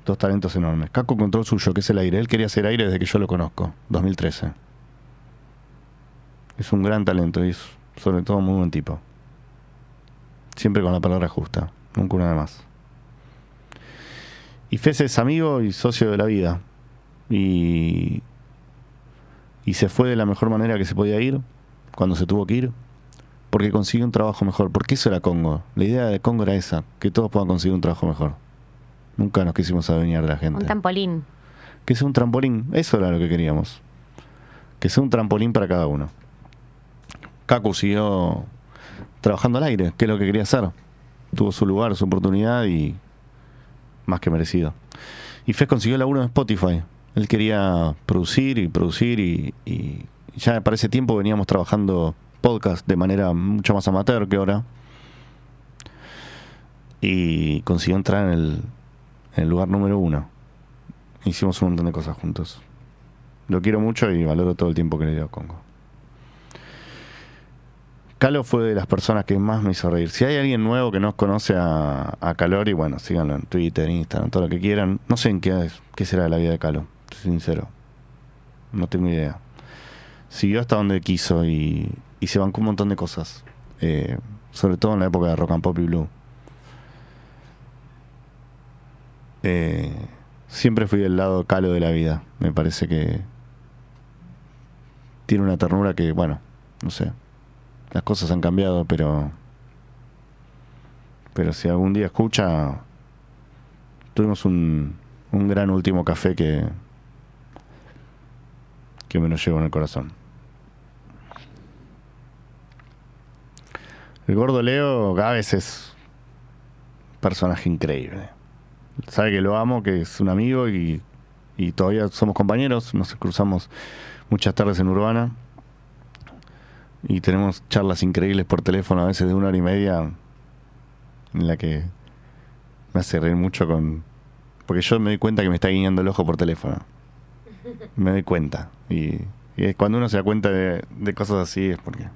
Dos talentos enormes. Caco encontró el suyo, que es el aire. Él quería hacer aire desde que yo lo conozco, 2013. Es un gran talento y es sobre todo muy buen tipo. Siempre con la palabra justa, nunca una de más. Y Fez es amigo y socio de la vida. Y, y se fue de la mejor manera que se podía ir, cuando se tuvo que ir, porque consiguió un trabajo mejor. Porque eso era Congo. La idea de Congo era esa, que todos puedan conseguir un trabajo mejor. Nunca nos quisimos adueñar de la gente. Un trampolín. Que sea un trampolín, eso era lo que queríamos. Que sea un trampolín para cada uno. Kaku siguió trabajando al aire, que es lo que quería hacer. Tuvo su lugar, su oportunidad y más que merecido. Y Fez consiguió laburo en Spotify. Él quería producir y producir y, y ya para ese tiempo veníamos trabajando podcast de manera mucho más amateur que ahora. Y consiguió entrar en el, en el lugar número uno. Hicimos un montón de cosas juntos. Lo quiero mucho y valoro todo el tiempo que le dio a Congo. Calo fue de las personas que más me hizo reír. Si hay alguien nuevo que no conoce a, a Calori, bueno, síganlo en Twitter, Instagram, todo lo que quieran. No sé en qué, será la vida de Calo, sincero. No tengo idea. Siguió hasta donde quiso y, y se bancó un montón de cosas. Eh, sobre todo en la época de Rock and Pop y Blue. Eh, siempre fui del lado calo de la vida. Me parece que tiene una ternura que, bueno, no sé. Las cosas han cambiado, pero. Pero si algún día escucha. Tuvimos un, un gran último café que. que me lo llevo en el corazón. El gordo Leo Gávez es un personaje increíble. Sabe que lo amo, que es un amigo y, y todavía somos compañeros. Nos cruzamos muchas tardes en Urbana y tenemos charlas increíbles por teléfono, a veces de una hora y media, en la que me hace reír mucho con. Porque yo me doy cuenta que me está guiñando el ojo por teléfono. Me doy cuenta. Y, y es cuando uno se da cuenta de, de cosas así es porque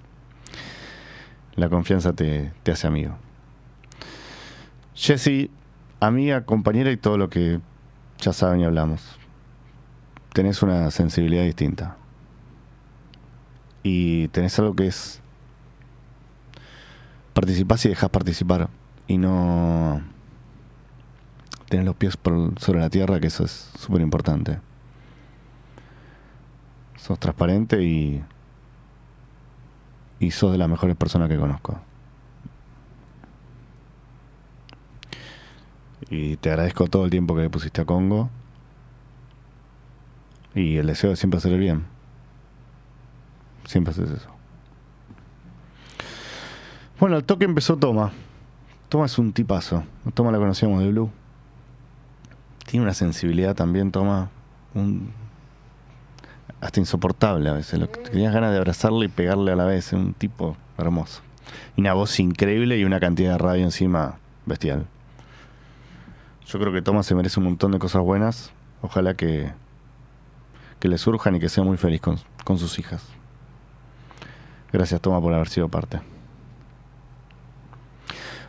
la confianza te, te hace amigo. Jessy, amiga, compañera y todo lo que ya saben y hablamos. Tenés una sensibilidad distinta. Y tenés algo que es. Participás y dejás participar. Y no. Tenés los pies sobre la tierra, que eso es súper importante. Sos transparente y. Y sos de las mejores personas que conozco. Y te agradezco todo el tiempo que le pusiste a Congo. Y el deseo de siempre hacer el bien. Siempre haces eso. Bueno, el toque empezó Toma. Toma es un tipazo. Toma la conocíamos de Blue. Tiene una sensibilidad también, Toma. Un... Hasta insoportable a veces. Lo que tenías ganas de abrazarle y pegarle a la vez. Un tipo hermoso. Y una voz increíble y una cantidad de radio encima bestial. Yo creo que Toma se merece un montón de cosas buenas. Ojalá que, que le surjan y que sea muy feliz con, con sus hijas. Gracias, Toma, por haber sido parte.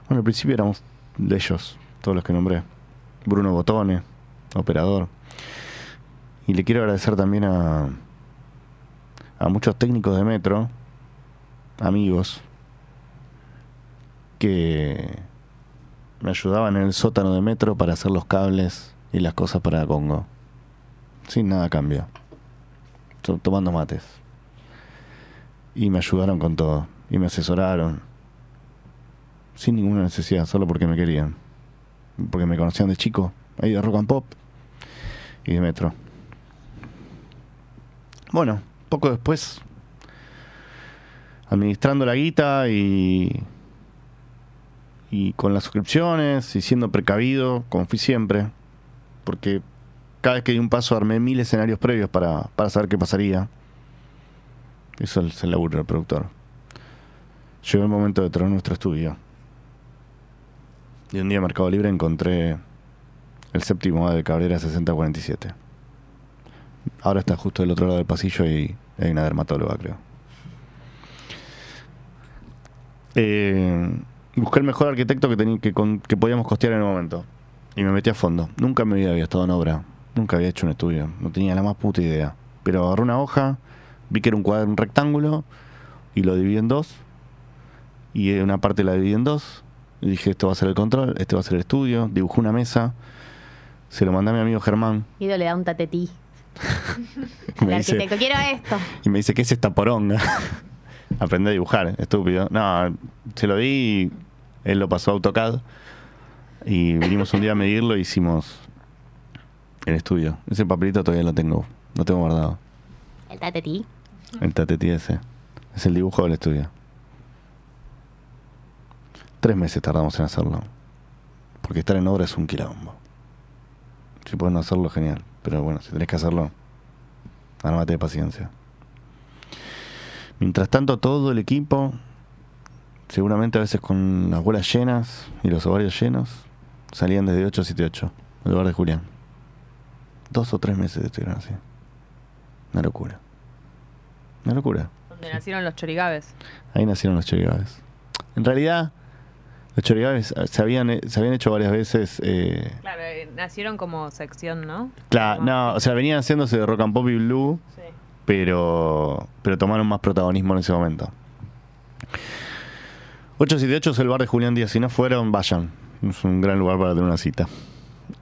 Bueno, al principio éramos de ellos, todos los que nombré. Bruno Botone, operador. Y le quiero agradecer también a, a muchos técnicos de metro, amigos, que me ayudaban en el sótano de metro para hacer los cables y las cosas para Congo. Sin nada a cambio. To- Tomando mates. Y me ayudaron con todo. Y me asesoraron. Sin ninguna necesidad, solo porque me querían. Porque me conocían de chico, ahí de rock and pop y de metro. Bueno, poco después, administrando la guita y y con las suscripciones y siendo precavido, como fui siempre, porque cada vez que di un paso armé mil escenarios previos para, para saber qué pasaría. Eso es el laburo del productor. Llegó el momento de traer nuestro estudio. Y un día en Mercado Libre encontré el séptimo de Cabrera 6047. Ahora está justo del otro lado del pasillo y hay una dermatóloga, creo. Eh, busqué el mejor arquitecto que, teni- que, con- que podíamos costear en el momento. Y me metí a fondo. Nunca en mi vida había estado en obra. Nunca había hecho un estudio. No tenía la más puta idea. Pero agarré una hoja, vi que era un cuadro, un rectángulo, y lo dividí en dos. Y una parte la dividí en dos. Y dije, esto va a ser el control, este va a ser el estudio. Dibujé una mesa. Se lo mandé a mi amigo Germán. Guido le da un tatetí Y dice, arquitecto. Quiero esto. y me dice, ¿qué es esta poronga? Aprendí a dibujar, estúpido. No, se lo di y él lo pasó a AutoCAD. Y vinimos un día a medirlo e hicimos el estudio. Ese papelito todavía lo tengo, lo tengo guardado. El tatetí. El tatetí ese. Es el dibujo del estudio. Tres meses tardamos en hacerlo. Porque estar en obra es un quilombo. Si puedes no hacerlo, genial. Pero bueno, si tenés que hacerlo, armate de paciencia. Mientras tanto, todo el equipo, seguramente a veces con las bolas llenas y los ovarios llenos, salían desde 8 a 78, en lugar de Julián. Dos o tres meses estuvieron así. Una locura. Una locura. Donde nacieron los chorigabes. Ahí nacieron los chorigaves. En realidad, los chorigaves eh, se habían, eh, se habían hecho varias veces. Eh, Claro, eh, nacieron como sección, ¿no? cla- no, o sea, venían haciéndose de rock and pop y blue, Sí. pero, pero tomaron más protagonismo en ese momento. 878 es el bar de Julián Díaz. Si no fueron, vayan. Es un gran lugar para tener una cita.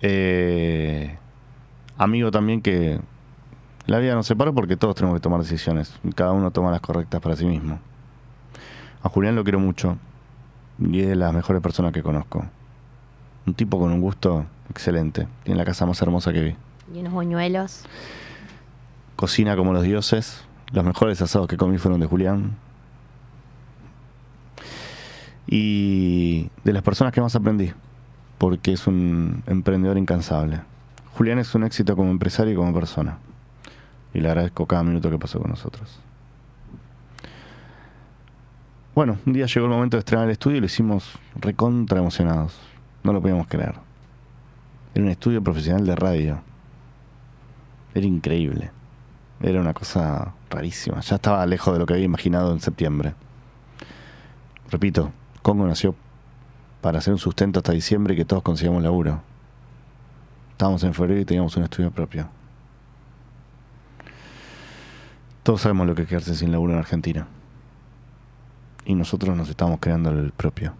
Eh, amigo también que la vida nos separa porque todos tenemos que tomar decisiones. y Cada uno toma las correctas para sí mismo. A Julián lo quiero mucho. Y es de las mejores personas que conozco. Un tipo con un gusto excelente. Tiene la casa más hermosa que vi. Y unos buñuelos. Cocina como los dioses. Los mejores asados que comí fueron de Julián. Y de las personas que más aprendí. Porque es un emprendedor incansable. Julián es un éxito como empresario y como persona. Y le agradezco cada minuto que pasó con nosotros. Bueno, un día llegó el momento de estrenar el estudio y lo hicimos recontra emocionados. No lo podíamos creer. Era un estudio profesional de radio. Era increíble. Era una cosa rarísima. Ya estaba lejos de lo que había imaginado en septiembre. repito, Congo nació para hacer un sustento hasta diciembre y que todos consigamos laburo. Estábamos en febrero y teníamos un estudio propio. Todos sabemos lo que es quedarse sin laburo en Argentina. Y nosotros nos estamos creando el propio.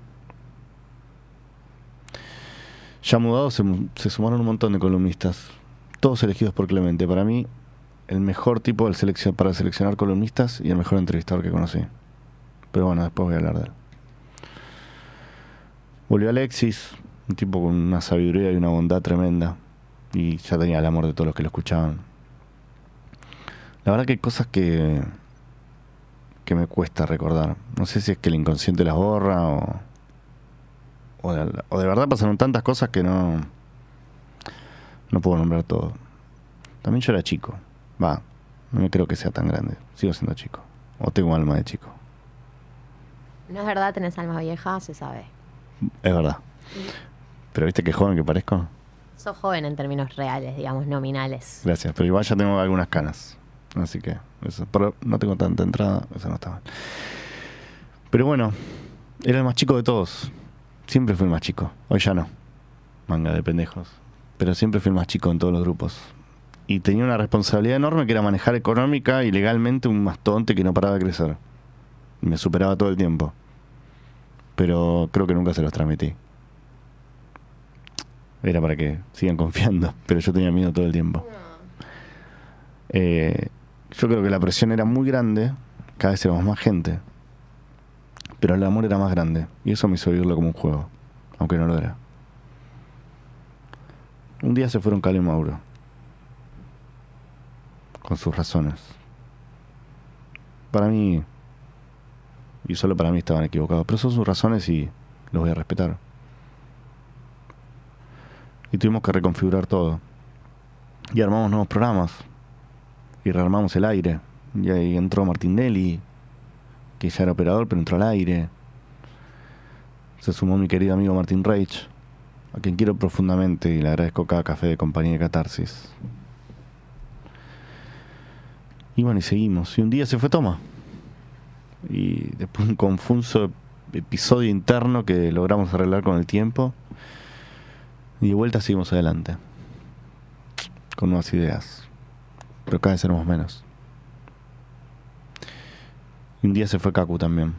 Ya mudados se, se sumaron un montón de columnistas, todos elegidos por Clemente. Para mí, el mejor tipo para seleccionar columnistas y el mejor entrevistador que conocí. Pero bueno, después voy a hablar de él. Volvió Alexis, un tipo con una sabiduría y una bondad tremenda. Y ya tenía el amor de todos los que lo escuchaban. La verdad que hay cosas que, que me cuesta recordar. No sé si es que el inconsciente las borra o, o, de, o de verdad pasaron tantas cosas que no, no puedo nombrar todo. También yo era chico. Va, no me creo que sea tan grande. Sigo siendo chico. O tengo alma de chico. No es verdad, tenés alma vieja, se sabe. Es verdad. Pero viste qué joven que parezco. Sos joven en términos reales, digamos, nominales. Gracias, pero igual ya tengo algunas canas. Así que, eso. Pero no tengo tanta entrada, eso no está mal. Pero bueno, era el más chico de todos. Siempre fui el más chico. Hoy ya no. Manga de pendejos. Pero siempre fui el más chico en todos los grupos. Y tenía una responsabilidad enorme que era manejar económica y legalmente un mastodonte que no paraba de crecer. Me superaba todo el tiempo. Pero creo que nunca se los transmití. Era para que sigan confiando, pero yo tenía miedo todo el tiempo. Eh, yo creo que la presión era muy grande, cada vez éramos más gente, pero el amor era más grande, y eso me hizo vivirlo como un juego, aunque no lo era. Un día se fueron Cale y Mauro, con sus razones. Para mí, y solo para mí estaban equivocados, pero son sus razones y los voy a respetar. Y tuvimos que reconfigurar todo. Y armamos nuevos programas. Y rearmamos el aire. Y ahí entró Martinelli, que ya era operador, pero entró al aire. Se sumó mi querido amigo Martín Reich, a quien quiero profundamente y le agradezco cada café de compañía de catarsis. Y bueno, y seguimos. Y un día se fue Toma. Y después un confuso episodio interno que logramos arreglar con el tiempo. Y de vuelta seguimos adelante. Con nuevas ideas. Pero cada vez éramos menos. Y un día se fue Kaku también.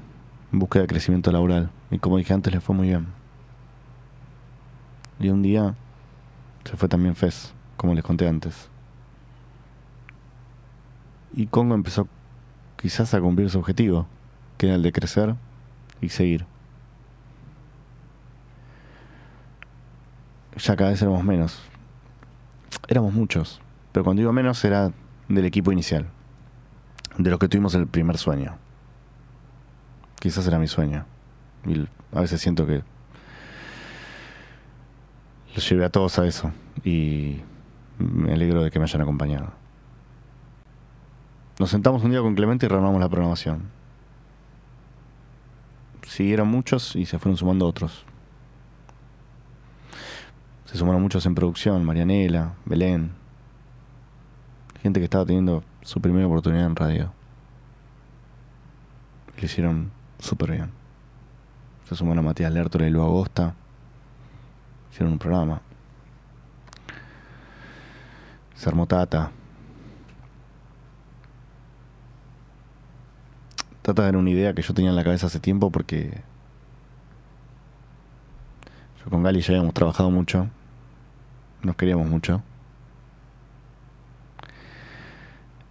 En búsqueda de crecimiento laboral. Y como dije antes, le fue muy bien. Y un día se fue también Fez, como les conté antes. Y Congo empezó quizás a cumplir su objetivo, que era el de crecer y seguir. ya cada vez éramos menos. Éramos muchos, pero cuando digo menos era del equipo inicial, de los que tuvimos el primer sueño. Quizás era mi sueño. Y a veces siento que los llevé a todos a eso y me alegro de que me hayan acompañado. Nos sentamos un día con Clemente y rearmamos la programación. Siguieron muchos y se fueron sumando otros. Se sumaron muchos en producción, Marianela, Belén. Gente que estaba teniendo su primera oportunidad en radio. Lo hicieron súper bien. Se sumaron Matías Lertora y Lu Agosta. Hicieron un programa. Se armó Tata. Tata era una idea que yo tenía en la cabeza hace tiempo porque yo con Gali ya habíamos trabajado mucho. Nos queríamos mucho.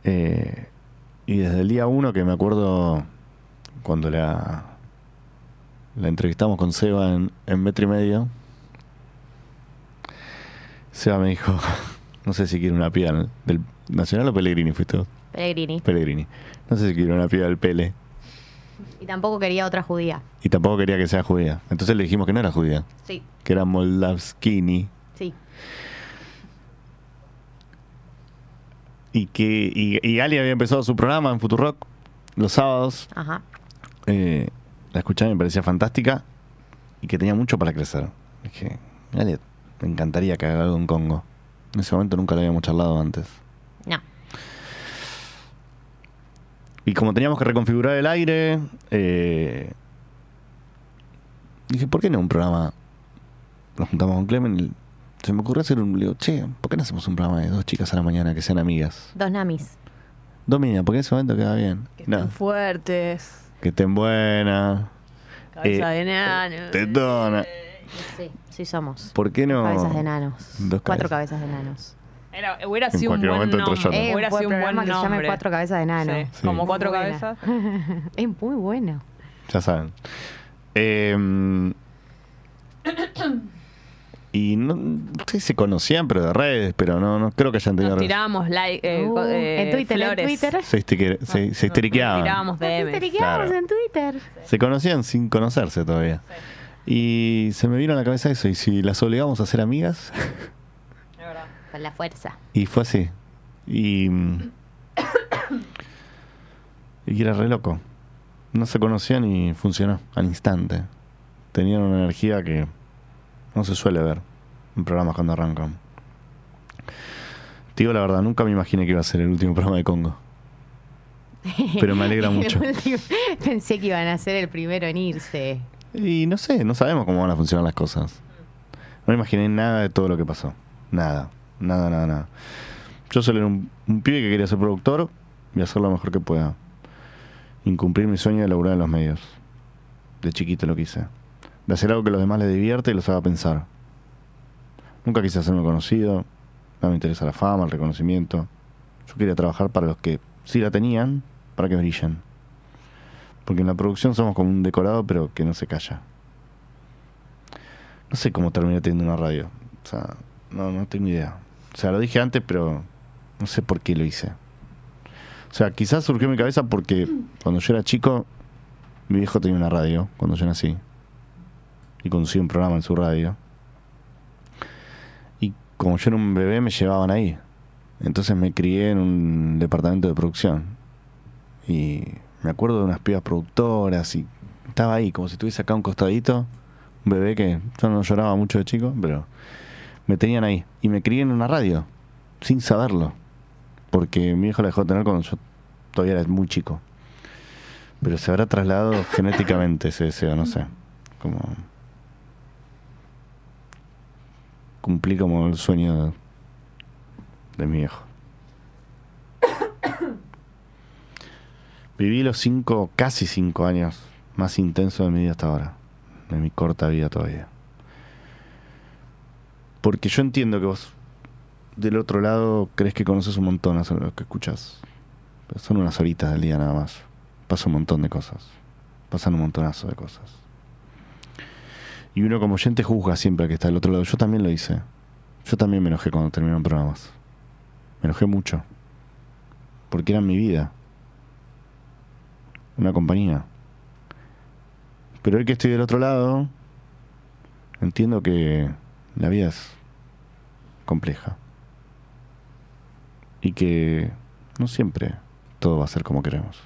Eh, y desde el día uno que me acuerdo cuando la, la entrevistamos con Seba en, en metro y medio, Seba me dijo, no sé si quiere una piba del Nacional o Pellegrini, fuiste vos? Pellegrini. Pellegrini. No sé si quiere una piba del Pele. Y tampoco quería otra judía. Y tampoco quería que sea judía. Entonces le dijimos que no era judía, Sí, que era Moldavskini. sí. Y que y, y Gali había empezado su programa en Futurock los sábados. Ajá. Eh, la escuchaba y me parecía fantástica y que tenía mucho para crecer. Dije, Gali, me encantaría que haga algo en Congo. En ese momento nunca lo habíamos charlado antes. No. Y como teníamos que reconfigurar el aire, eh, dije, ¿por qué no un programa? Nos juntamos con Clemen y se me ocurrió hacer un. Le digo, che, ¿por qué no hacemos un programa de dos chicas a la mañana que sean amigas? Dos namis. Dos minas, porque en ese momento queda bien. Que No, estén fuertes. que estén buenas. Cabeza Eh, de enano. tetona. Sí, sí somos. ¿Por qué no? Cabezas de enanos. Dos Cuatro cabezas. cabezas de enanos. Era, hubiera sido un cualquier buen momento entro yo, nombre. ¿no? Eh, Hubiera un sido un buen programa que se llame nombre. Cuatro cabezas de enano. Sí, Sí. Como cuatro buena. cabezas. Es muy bueno. Ya saben. Eh, y no, no sé si se conocían, pero de redes, pero no, no creo que hayan tenido Nos redes. tirábamos like, eh, Uh, co- eh, en Twitter, flores. en Twitter. Se, sticker- se, se histeriqueaban. Tirábamos Nos DM. histeriqueamos Claro. en Twitter. Se conocían sin conocerse todavía. Y se me vino a la cabeza eso. ¿Y si las obligamos a ser amigas? Con la fuerza. Y fue así. Y. mm, y era re loco. No se conocían y funcionó al instante. Tenían una energía que no se suele ver en programas cuando arrancan. Te digo la verdad, nunca me imaginé que iba a ser el último programa de Congo. Pero me alegra mucho. Último- Pensé que iban a ser el primero en irse. Y no sé, no sabemos cómo van a funcionar las cosas. No me imaginé nada de todo lo que pasó. Nada, nada, nada, nada. Yo solo era un, un pibe que quería ser productor y hacer lo mejor que pueda. Incumplir mi sueño de laburar en los medios. De chiquito lo quise. De hacer algo que a los demás les divierte y los haga pensar. Nunca quise hacerme conocido. No me interesa la fama, el reconocimiento. Yo quería trabajar para los que sí la tenían, para que brillen. Porque en la producción somos como un decorado, pero que no se calla. No sé cómo terminé teniendo una radio. O sea, no, no tengo idea. O sea, lo dije antes, pero no sé por qué lo hice. O sea, quizás surgió en mi cabeza porque cuando yo era chico, mi viejo tenía una radio, cuando yo nací. Y conducía un programa en su radio. Y como yo era un bebé, me llevaban ahí. Entonces me crié en un departamento de producción. Y me acuerdo de unas pibas productoras y estaba ahí, como si estuviese acá un costadito. Un bebé que yo no lloraba mucho de chico, pero me tenían ahí. Y me crié en una radio, sin saberlo. Porque mi hijo la dejó de tener cuando yo todavía era muy chico. Pero se habrá trasladado genéticamente ese deseo, no sé. Como. Cumplí como el sueño de, mi viejo. Viví los cinco, casi cinco años más intensos de mi vida hasta ahora. De mi corta vida todavía. Porque yo entiendo que vos del otro lado crees que conoces un montón a lo que escuchas. Son unas horitas del día nada más. Pasa un montón de cosas. Pasan un montonazo de cosas. Y uno como oyente juzga siempre que está del otro lado. Yo también lo hice. Yo también me enojé cuando terminaron programas. Me enojé mucho. Porque era mi vida. Una compañía. Pero hoy que estoy del otro lado, entiendo que la vida es compleja. Y que no siempre todo va a ser como queremos.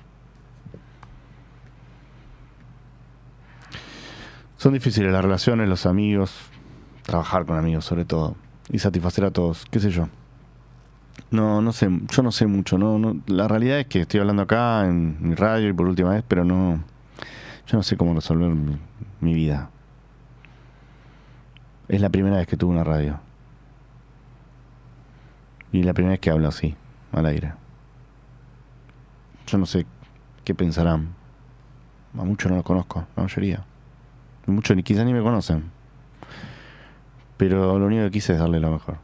Son difíciles las relaciones, los amigos, trabajar con amigos sobre todo, y satisfacer a todos, qué sé yo. No, no sé, yo no sé mucho, no, la realidad es que estoy hablando acá en mi radio y por última vez, pero no, yo no sé cómo resolver mi, mi vida. Es la primera vez que tuve una radio. Y la primera vez que hablo así, al aire. Yo no sé qué pensarán. A muchos no los conozco, la mayoría. Muchos ni quizás ni me conocen. Pero lo único que quise es darle lo mejor.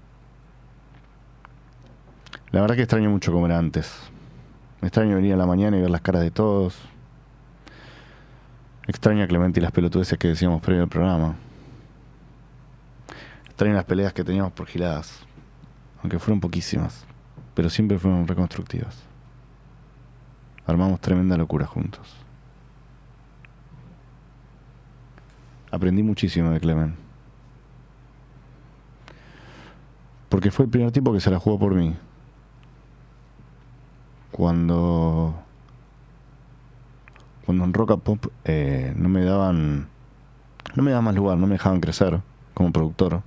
La verdad que extraño mucho como era antes. Extraño venir a la mañana y ver las caras de todos. Extraño a Clemente y las pelotudeces que decíamos previo al programa. Extraño las peleas que teníamos por giladas. Aunque fueron poquísimas. Pero siempre fueron reconstructivas. Armamos tremenda locura juntos. Aprendí muchísimo de Clemen. Porque fue el primer tipo que se la jugó por mí. Cuando. Cuando en Rock and Pop eh, no me daban. No me daban más lugar, no me dejaban crecer como productor.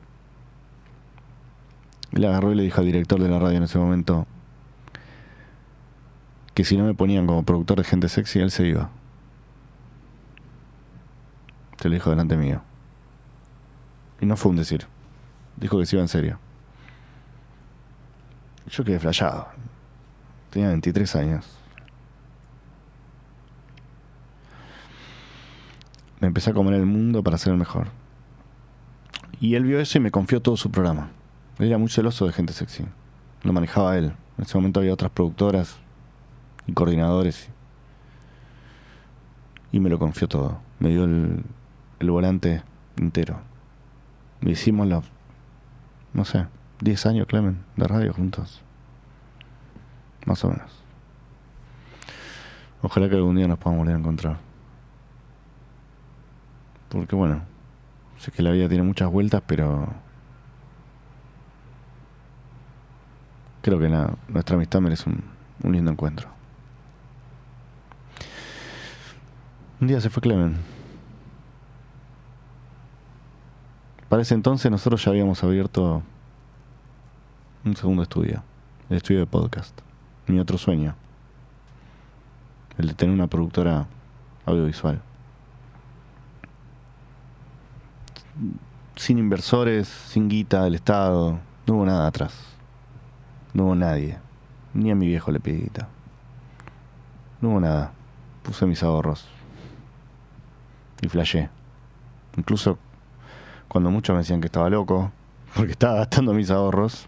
Él agarró y le dijo al director de la radio en ese momento que si no me ponían como productor de gente sexy, él se iba. Se lo dijo delante mío. Y no fue un decir. Dijo que se iba en serio. Yo quedé flayado. Tenía 23 años. Me empecé a comer el mundo para ser el mejor. Y él vio eso y me confió todo su programa. Él era muy celoso de gente sexy. Lo manejaba él. En ese momento había otras productoras y coordinadores. Y me lo confió todo. Me dio el, el volante entero. Hicimos los, no sé, 10 años, Clemen, de radio juntos. Más o menos. Ojalá que algún día nos podamos volver a encontrar. Porque bueno, sé que la vida tiene muchas vueltas, pero creo que la- nuestra amistad merece un, un lindo encuentro. Un día se fue Clemen. Para ese entonces nosotros ya habíamos abierto un segundo estudio, el estudio de podcast. Mi otro sueño, el de tener una productora audiovisual. Sin inversores, sin guita del Estado, no hubo nada atrás. No hubo nadie. Ni a mi viejo le pedí guita. No hubo nada. Puse mis ahorros. Y flashé. Incluso cuando muchos me decían que estaba loco, porque estaba gastando mis ahorros,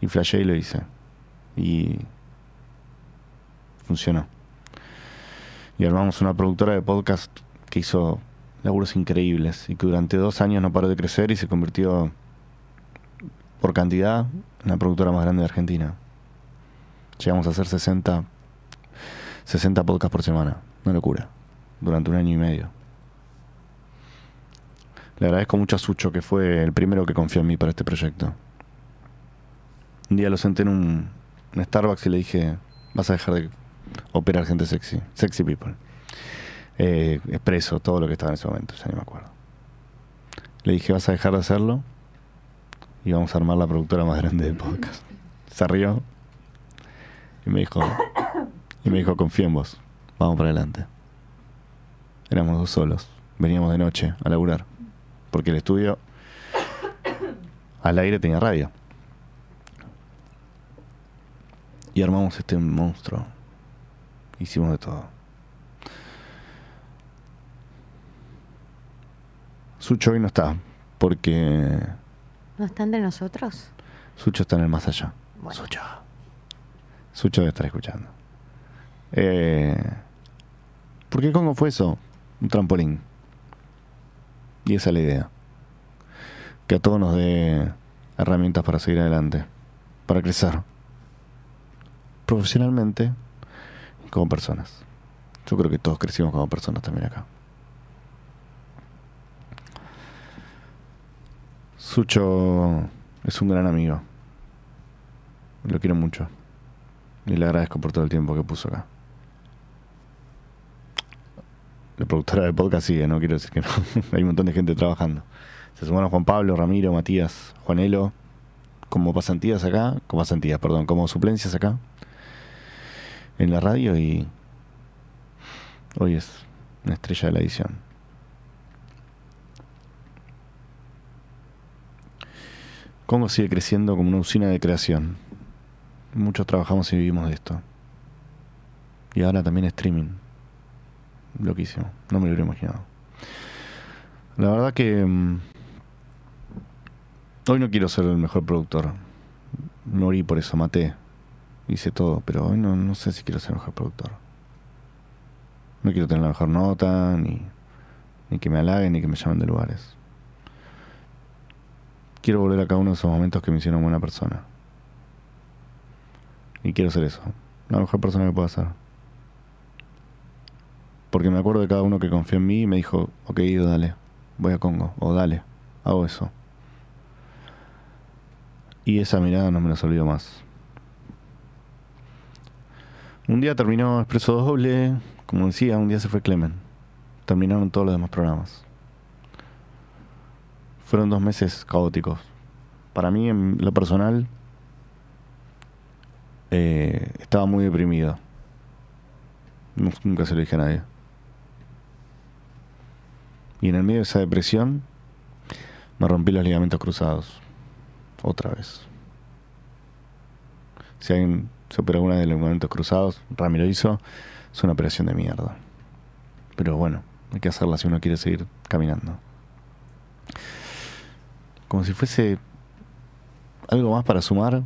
y flashé y lo hice. Y funcionó. Y armamos una productora de podcast que hizo laburos increíbles y que durante dos años no paró de crecer y se convirtió por cantidad en la productora más grande de Argentina. Llegamos a hacer 60, 60 podcasts por semana. Una locura. Durante un año y medio. Le agradezco mucho a Sucho, que fue el primero que confió en mí para este proyecto. Un día lo senté en un, Starbucks y le dije, vas a dejar de operar gente sexy, sexy people. Eh, expreso, todo lo que estaba en ese momento, ya ni me acuerdo. Le dije, vas a dejar de hacerlo y vamos a armar la productora más grande del podcast. Se rió y me dijo, y me dijo, confía en vos, vamos para adelante. Éramos dos solos, veníamos de noche a laburar, porque el estudio al aire tenía radio. Y armamos este monstruo. Hicimos de todo. Sucho hoy no está, porque ¿No está entre nosotros? Sucho está en el más allá. Bueno. Sucho. Sucho debe estar escuchando. Eh, porque Congo fue eso, un trampolín. Y esa es la idea. Que a todos nos dé herramientas para seguir adelante, para crecer. Profesionalmente y como personas. Yo creo que todos crecimos como personas también acá. Sucho es un gran amigo. Lo quiero mucho. Y le agradezco por todo el tiempo que puso acá. La productora de podcast sigue, no quiero decir que no. Hay un montón de gente trabajando. Se sumaron Juan Pablo, Ramiro, Matías, Juanelo, como pasantías acá, como pasantías, perdón, como suplencias acá, en la radio y hoy es una estrella de la edición. Congo sigue creciendo como una usina de creación. Muchos trabajamos y vivimos de esto. Y ahora también streaming. Loquísimo. No me lo hubiera imaginado. La verdad que... mm, hoy no quiero ser el mejor productor. Morí por eso, maté. Hice todo, pero hoy no, no sé si quiero ser el mejor productor. No quiero tener la mejor nota, ni, ni que me halaguen, ni que me llamen de lugares. Quiero volver a cada uno de esos momentos que me hicieron buena persona. Y quiero ser eso. La mejor persona que pueda ser. Porque me acuerdo de cada uno que confió en mí y me dijo, ok, dale, voy a Congo. O dale, hago eso. Y esa mirada no me la olvido más. Un día terminó Expreso Doble, como decía, un día se fue Clemen. Terminaron todos los demás programas. Fueron dos meses caóticos. Para mí, en lo personal, eh, estaba muy deprimido. Nu- Nunca se lo dije a nadie. Y en el medio de esa depresión me rompí los ligamentos cruzados. Otra vez. Si alguien se operó alguna de los ligamentos cruzados, Ramiro hizo, es una operación de mierda. Pero bueno, hay que hacerla si uno quiere seguir caminando. Como si fuese algo más para sumar.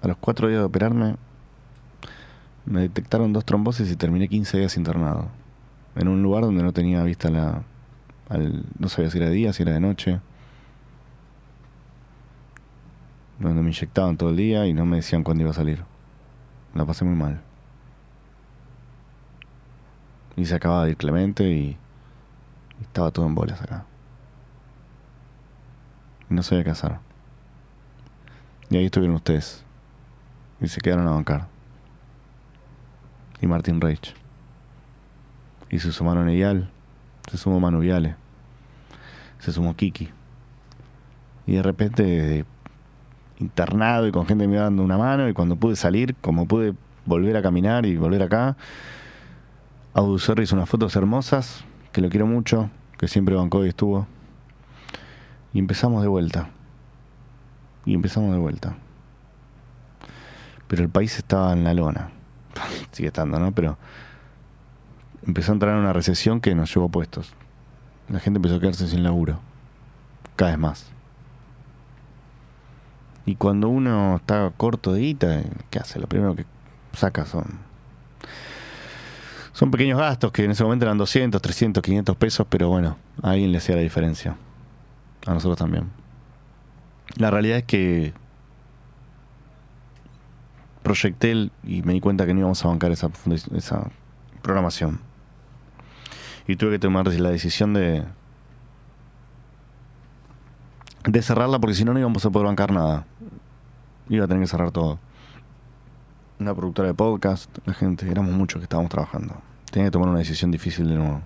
A los cuatro días de operarme, me detectaron dos trombosis y terminé 15 días internado. En un lugar donde no tenía vista la. No sabía si era de día, si era de noche. Donde me inyectaban todo el día y no me decían cuándo iba a salir. La pasé muy mal. Y se acababa de ir Clemente y, estaba todo en bolas acá. Y no sabía qué hacer. Y ahí estuvieron ustedes. Y se quedaron a bancar. Y Martín Reich. Y se sumaron Eyal. Se sumó Manu Viale. Se sumó Kiki. Y de repente, internado y con gente me iba dando una mano. Y cuando pude salir, como pude volver a caminar y volver acá, Auducerri hizo unas fotos hermosas, que lo quiero mucho, que siempre bancó y estuvo. Y empezamos de vuelta. Y empezamos de vuelta. Pero el país estaba en la lona. Sigue estando, ¿no? Pero empezó a entrar en una recesión que nos llevó puestos. La gente empezó a quedarse sin laburo. Cada vez más. Y cuando uno está corto de guita, ¿qué hace? Lo primero que saca son son pequeños gastos que en ese momento eran 200, 300, 500 pesos, pero bueno, a alguien le hacía la diferencia. A nosotros también. La realidad es que proyecté y me di cuenta que no íbamos a bancar esa, esa programación. Y tuve que tomar la decisión de de cerrarla porque si no no íbamos a poder bancar nada. Iba a tener que cerrar todo. Una productora de podcast, la gente, éramos muchos que estábamos trabajando. Tenía que tomar una decisión difícil de nuevo.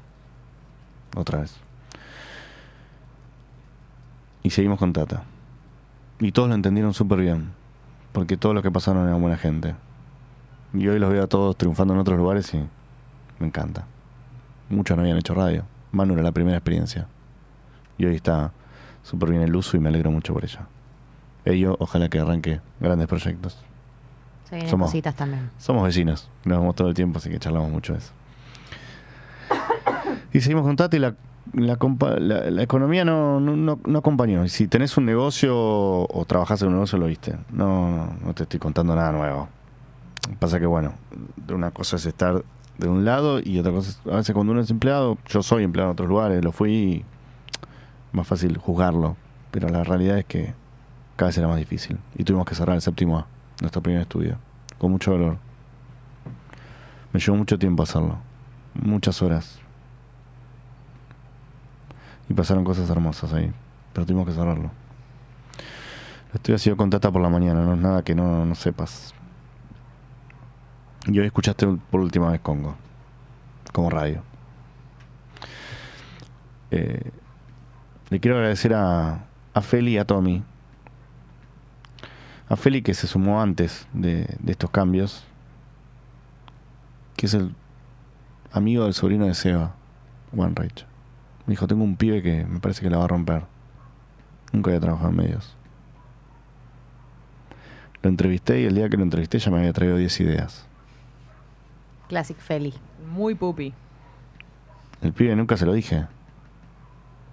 Otra vez. Y seguimos con Tata. Y todos lo entendieron súper bien. Porque todos los que pasaron eran buena gente. Y hoy los veo a todos triunfando en otros lugares y me encanta. Muchos no habían hecho radio. Manu era la primera experiencia. Y hoy está súper bien el uso y me alegro mucho por ella. Ello, ojalá que arranque grandes proyectos. Se vienen Somos- cositas también. Somos vecinos, nos vemos todo el tiempo, así que charlamos mucho de eso. Y seguimos con Tati, la, la, la- la economía no, no, no- no acompañó. Si tenés un negocio o trabajás en un negocio, lo viste. No, no, no te estoy contando nada nuevo. Pasa que, bueno, una cosa es estar de un lado y otra cosa a veces cuando uno es empleado, yo soy empleado en otros lugares, lo fui más fácil juzgarlo. Pero la realidad es que cada vez era más difícil. Y tuvimos que cerrar el séptimo A, nuestro primer estudio, con mucho dolor. Me llevó mucho tiempo hacerlo, muchas horas. Y pasaron cosas hermosas ahí, pero tuvimos que cerrarlo. Estudio ha sido con Tata por la mañana, no es nada que no, no sepas. Y hoy escuchaste por última vez Congo, como radio. Eh, le quiero agradecer a, a Feli y a Tommy. A Feli que se sumó antes de, estos cambios. Que es el amigo del sobrino de Seba, Juan Reich. Me dijo, tengo un pibe que me parece que la va a romper. Nunca había trabajado en medios. Lo entrevisté y el día que lo entrevisté ya me había traído 10 ideas. Classic Feli. Muy pupi. El pibe nunca se lo dije.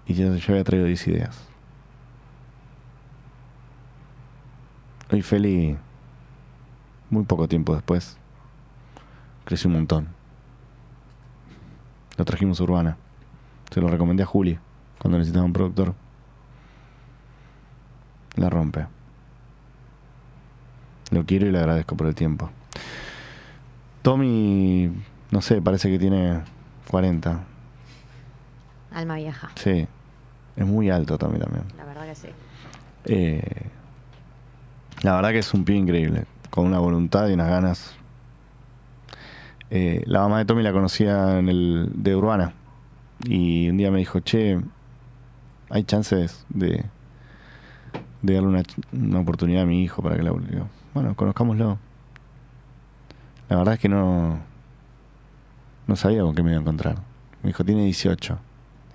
Y yo, yo había traído 10 ideas. Hoy Feli, muy poco tiempo después, creció un montón. Lo trajimos a Urbana. Se lo recomendé a Juli cuando necesitaba un productor. La rompe. Lo quiero y le agradezco por el tiempo. Tommy, no sé, parece que tiene 40. Alma vieja. Sí. Es muy alto también también. La verdad que sí. Eh, la verdad que es un pibe increíble, con una voluntad y unas ganas. Eh, la mamá de Tommy la conocía en el de Urbana y un día me dijo, che, hay chances de, de darle una, una oportunidad a mi hijo para que la bueno, conozcámoslo. La verdad es que no, no sabía con qué me iba a encontrar. Me dijo, tiene 18.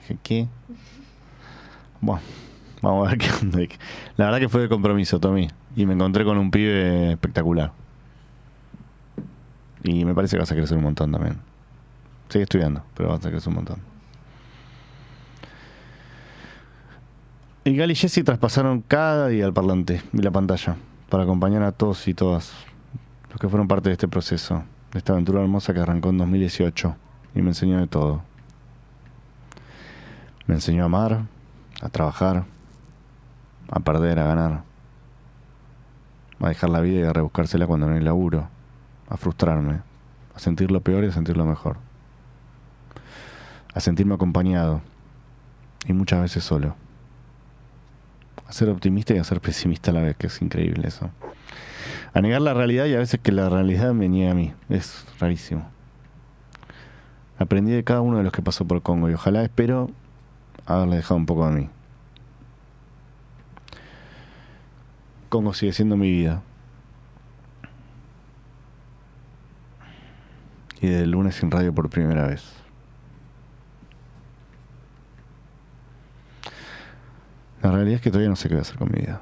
Dije, ¿qué? Bueno, vamos a ver qué onda. La verdad que fue de compromiso, Tommy. Y me encontré con un pibe espectacular. Y me parece que vas a crecer un montón también. Sigue estudiando, pero vas a crecer un montón. Y Gal y Jesse traspasaron cada día el parlante y la pantalla para acompañar a todos y todas los que fueron parte de este proceso, de esta aventura hermosa que arrancó en 2018 y me enseñó de todo. Me enseñó a amar, a trabajar, a perder, a ganar, a dejar la vida y a rebuscársela cuando no hay laburo, a frustrarme, a sentir lo peor y a sentir lo mejor, a sentirme acompañado y muchas veces solo a ser optimista y a ser pesimista a la vez, que es increíble eso. A negar la realidad y a veces que la realidad me niega a mí. Es rarísimo. Aprendí de cada uno de los que pasó por Congo y ojalá espero haberle dejado un poco a mí. Congo sigue siendo mi vida. Y de lunes sin radio por primera vez. La realidad es que todavía no sé qué voy a hacer con mi vida.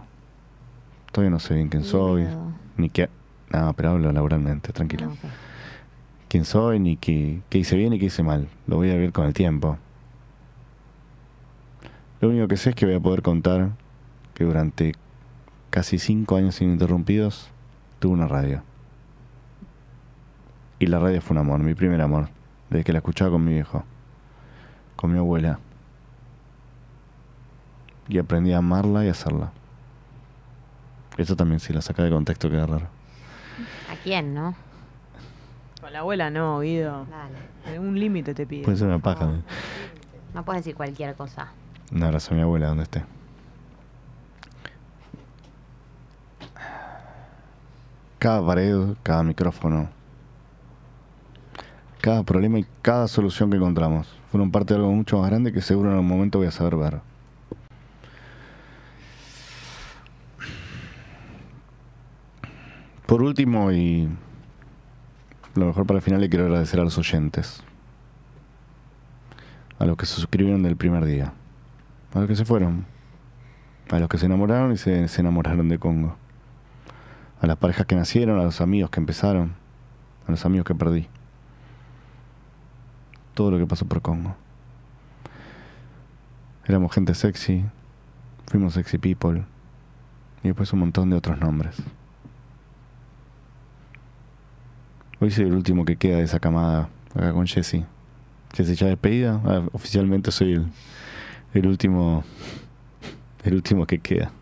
Todavía no sé bien quién soy, ni qué... No, pero hablo laboralmente, tranquilo. Ah, ok. Quién soy, ni qué, qué hice bien y qué hice mal. Lo voy a ver con el tiempo. Lo único que sé es que voy a poder contar que durante casi cinco años ininterrumpidos tuve una radio. Y la radio fue un amor, mi primer amor, desde que la escuchaba con mi viejo, con mi abuela. Y aprendí a amarla y a hacerla. Eso también, si la saca de contexto, queda raro. ¿A quién, no? Con la abuela no, Guido. Dale. Eh, Un límite te pide. Puede ser una paja. ¿no? No puedes decir cualquier cosa. Un abrazo a mi abuela, donde esté. Cada pared, cada micrófono, cada problema y cada solución que encontramos fueron parte de algo mucho más grande que seguro en algún momento voy a saber ver. Por último, y lo mejor para el final, le quiero agradecer a los oyentes, a los que se suscribieron del primer día, a los que se fueron, a los que se enamoraron y se, se enamoraron de Congo, a las parejas que nacieron, a los amigos que empezaron, a los amigos que perdí, todo lo que pasó por Congo. Éramos gente sexy, fuimos sexy people y después un montón de otros nombres. Hoy soy el último que queda de esa camada acá con Jesse. Jesse ya despedida. Ah, oficialmente soy el, último. El último que queda.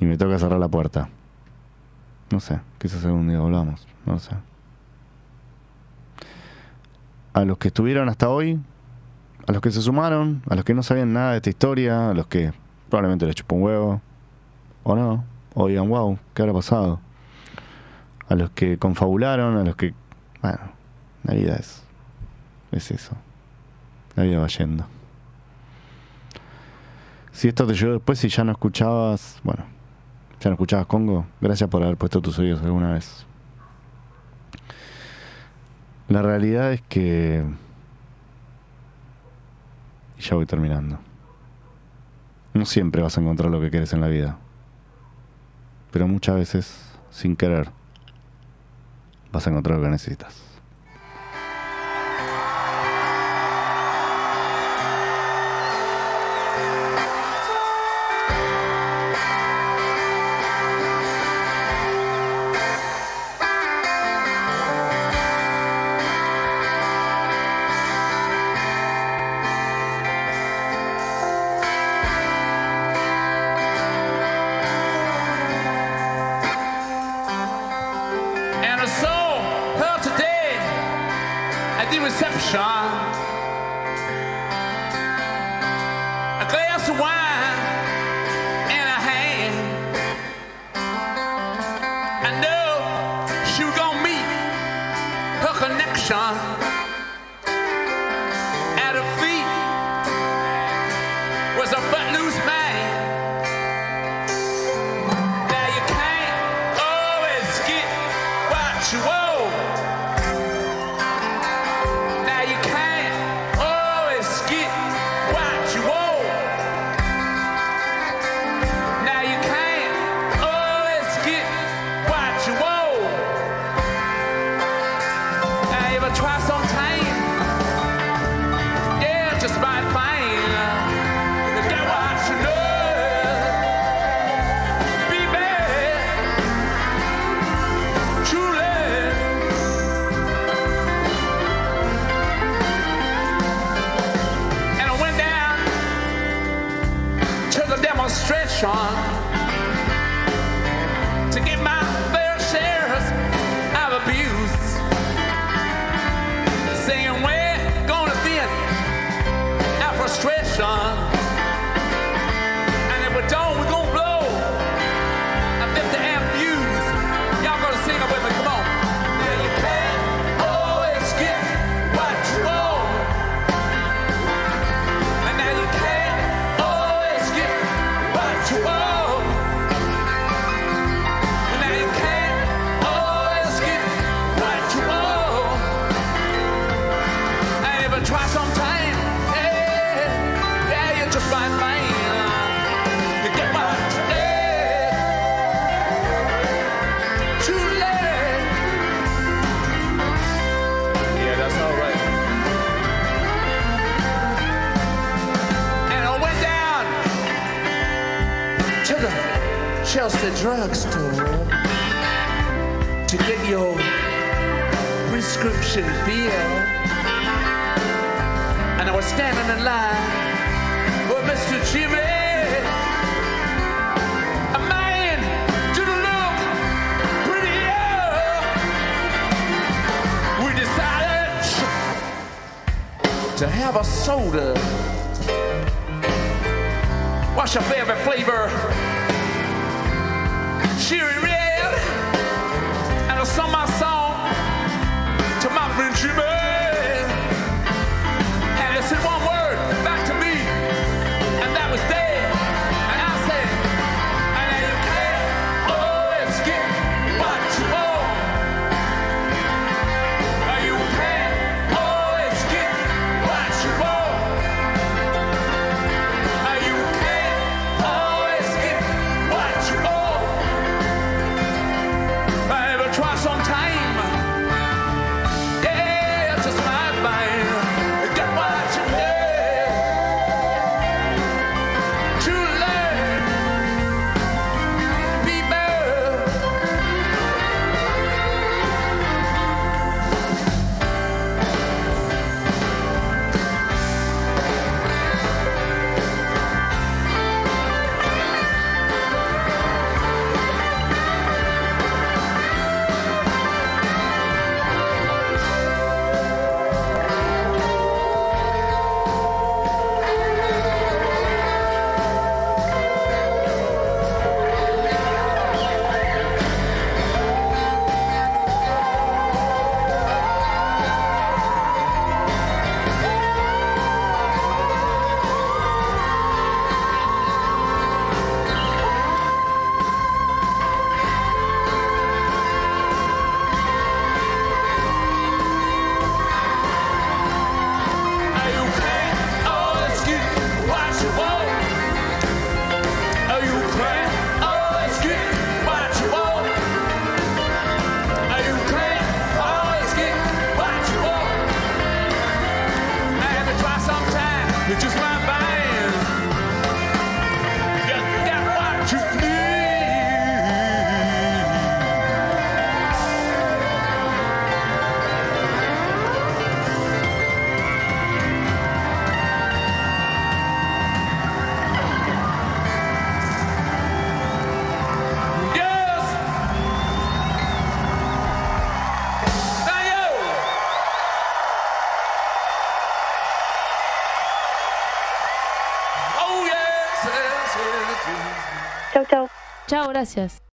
Y me toca cerrar la puerta. No sé, quizás algún día volvamos. No sé. A los que estuvieron hasta hoy, a los que se sumaron, a los que no sabían nada de esta historia, a los que probablemente les chupó un huevo, o no, o digan, wow, ¿qué habrá pasado? A los que confabularon, a los que... Bueno, la vida es... Es eso. La vida va yendo. Si esto te llegó después y ya no escuchabas... Bueno, ya no escuchabas Congo, gracias por haber puesto tus oídos alguna vez. La realidad es que... Y ya voy terminando. No siempre vas a encontrar lo que quieres en la vida. Pero muchas veces, sin querer, vas a encontrar lo que necesitas. Chao, gracias.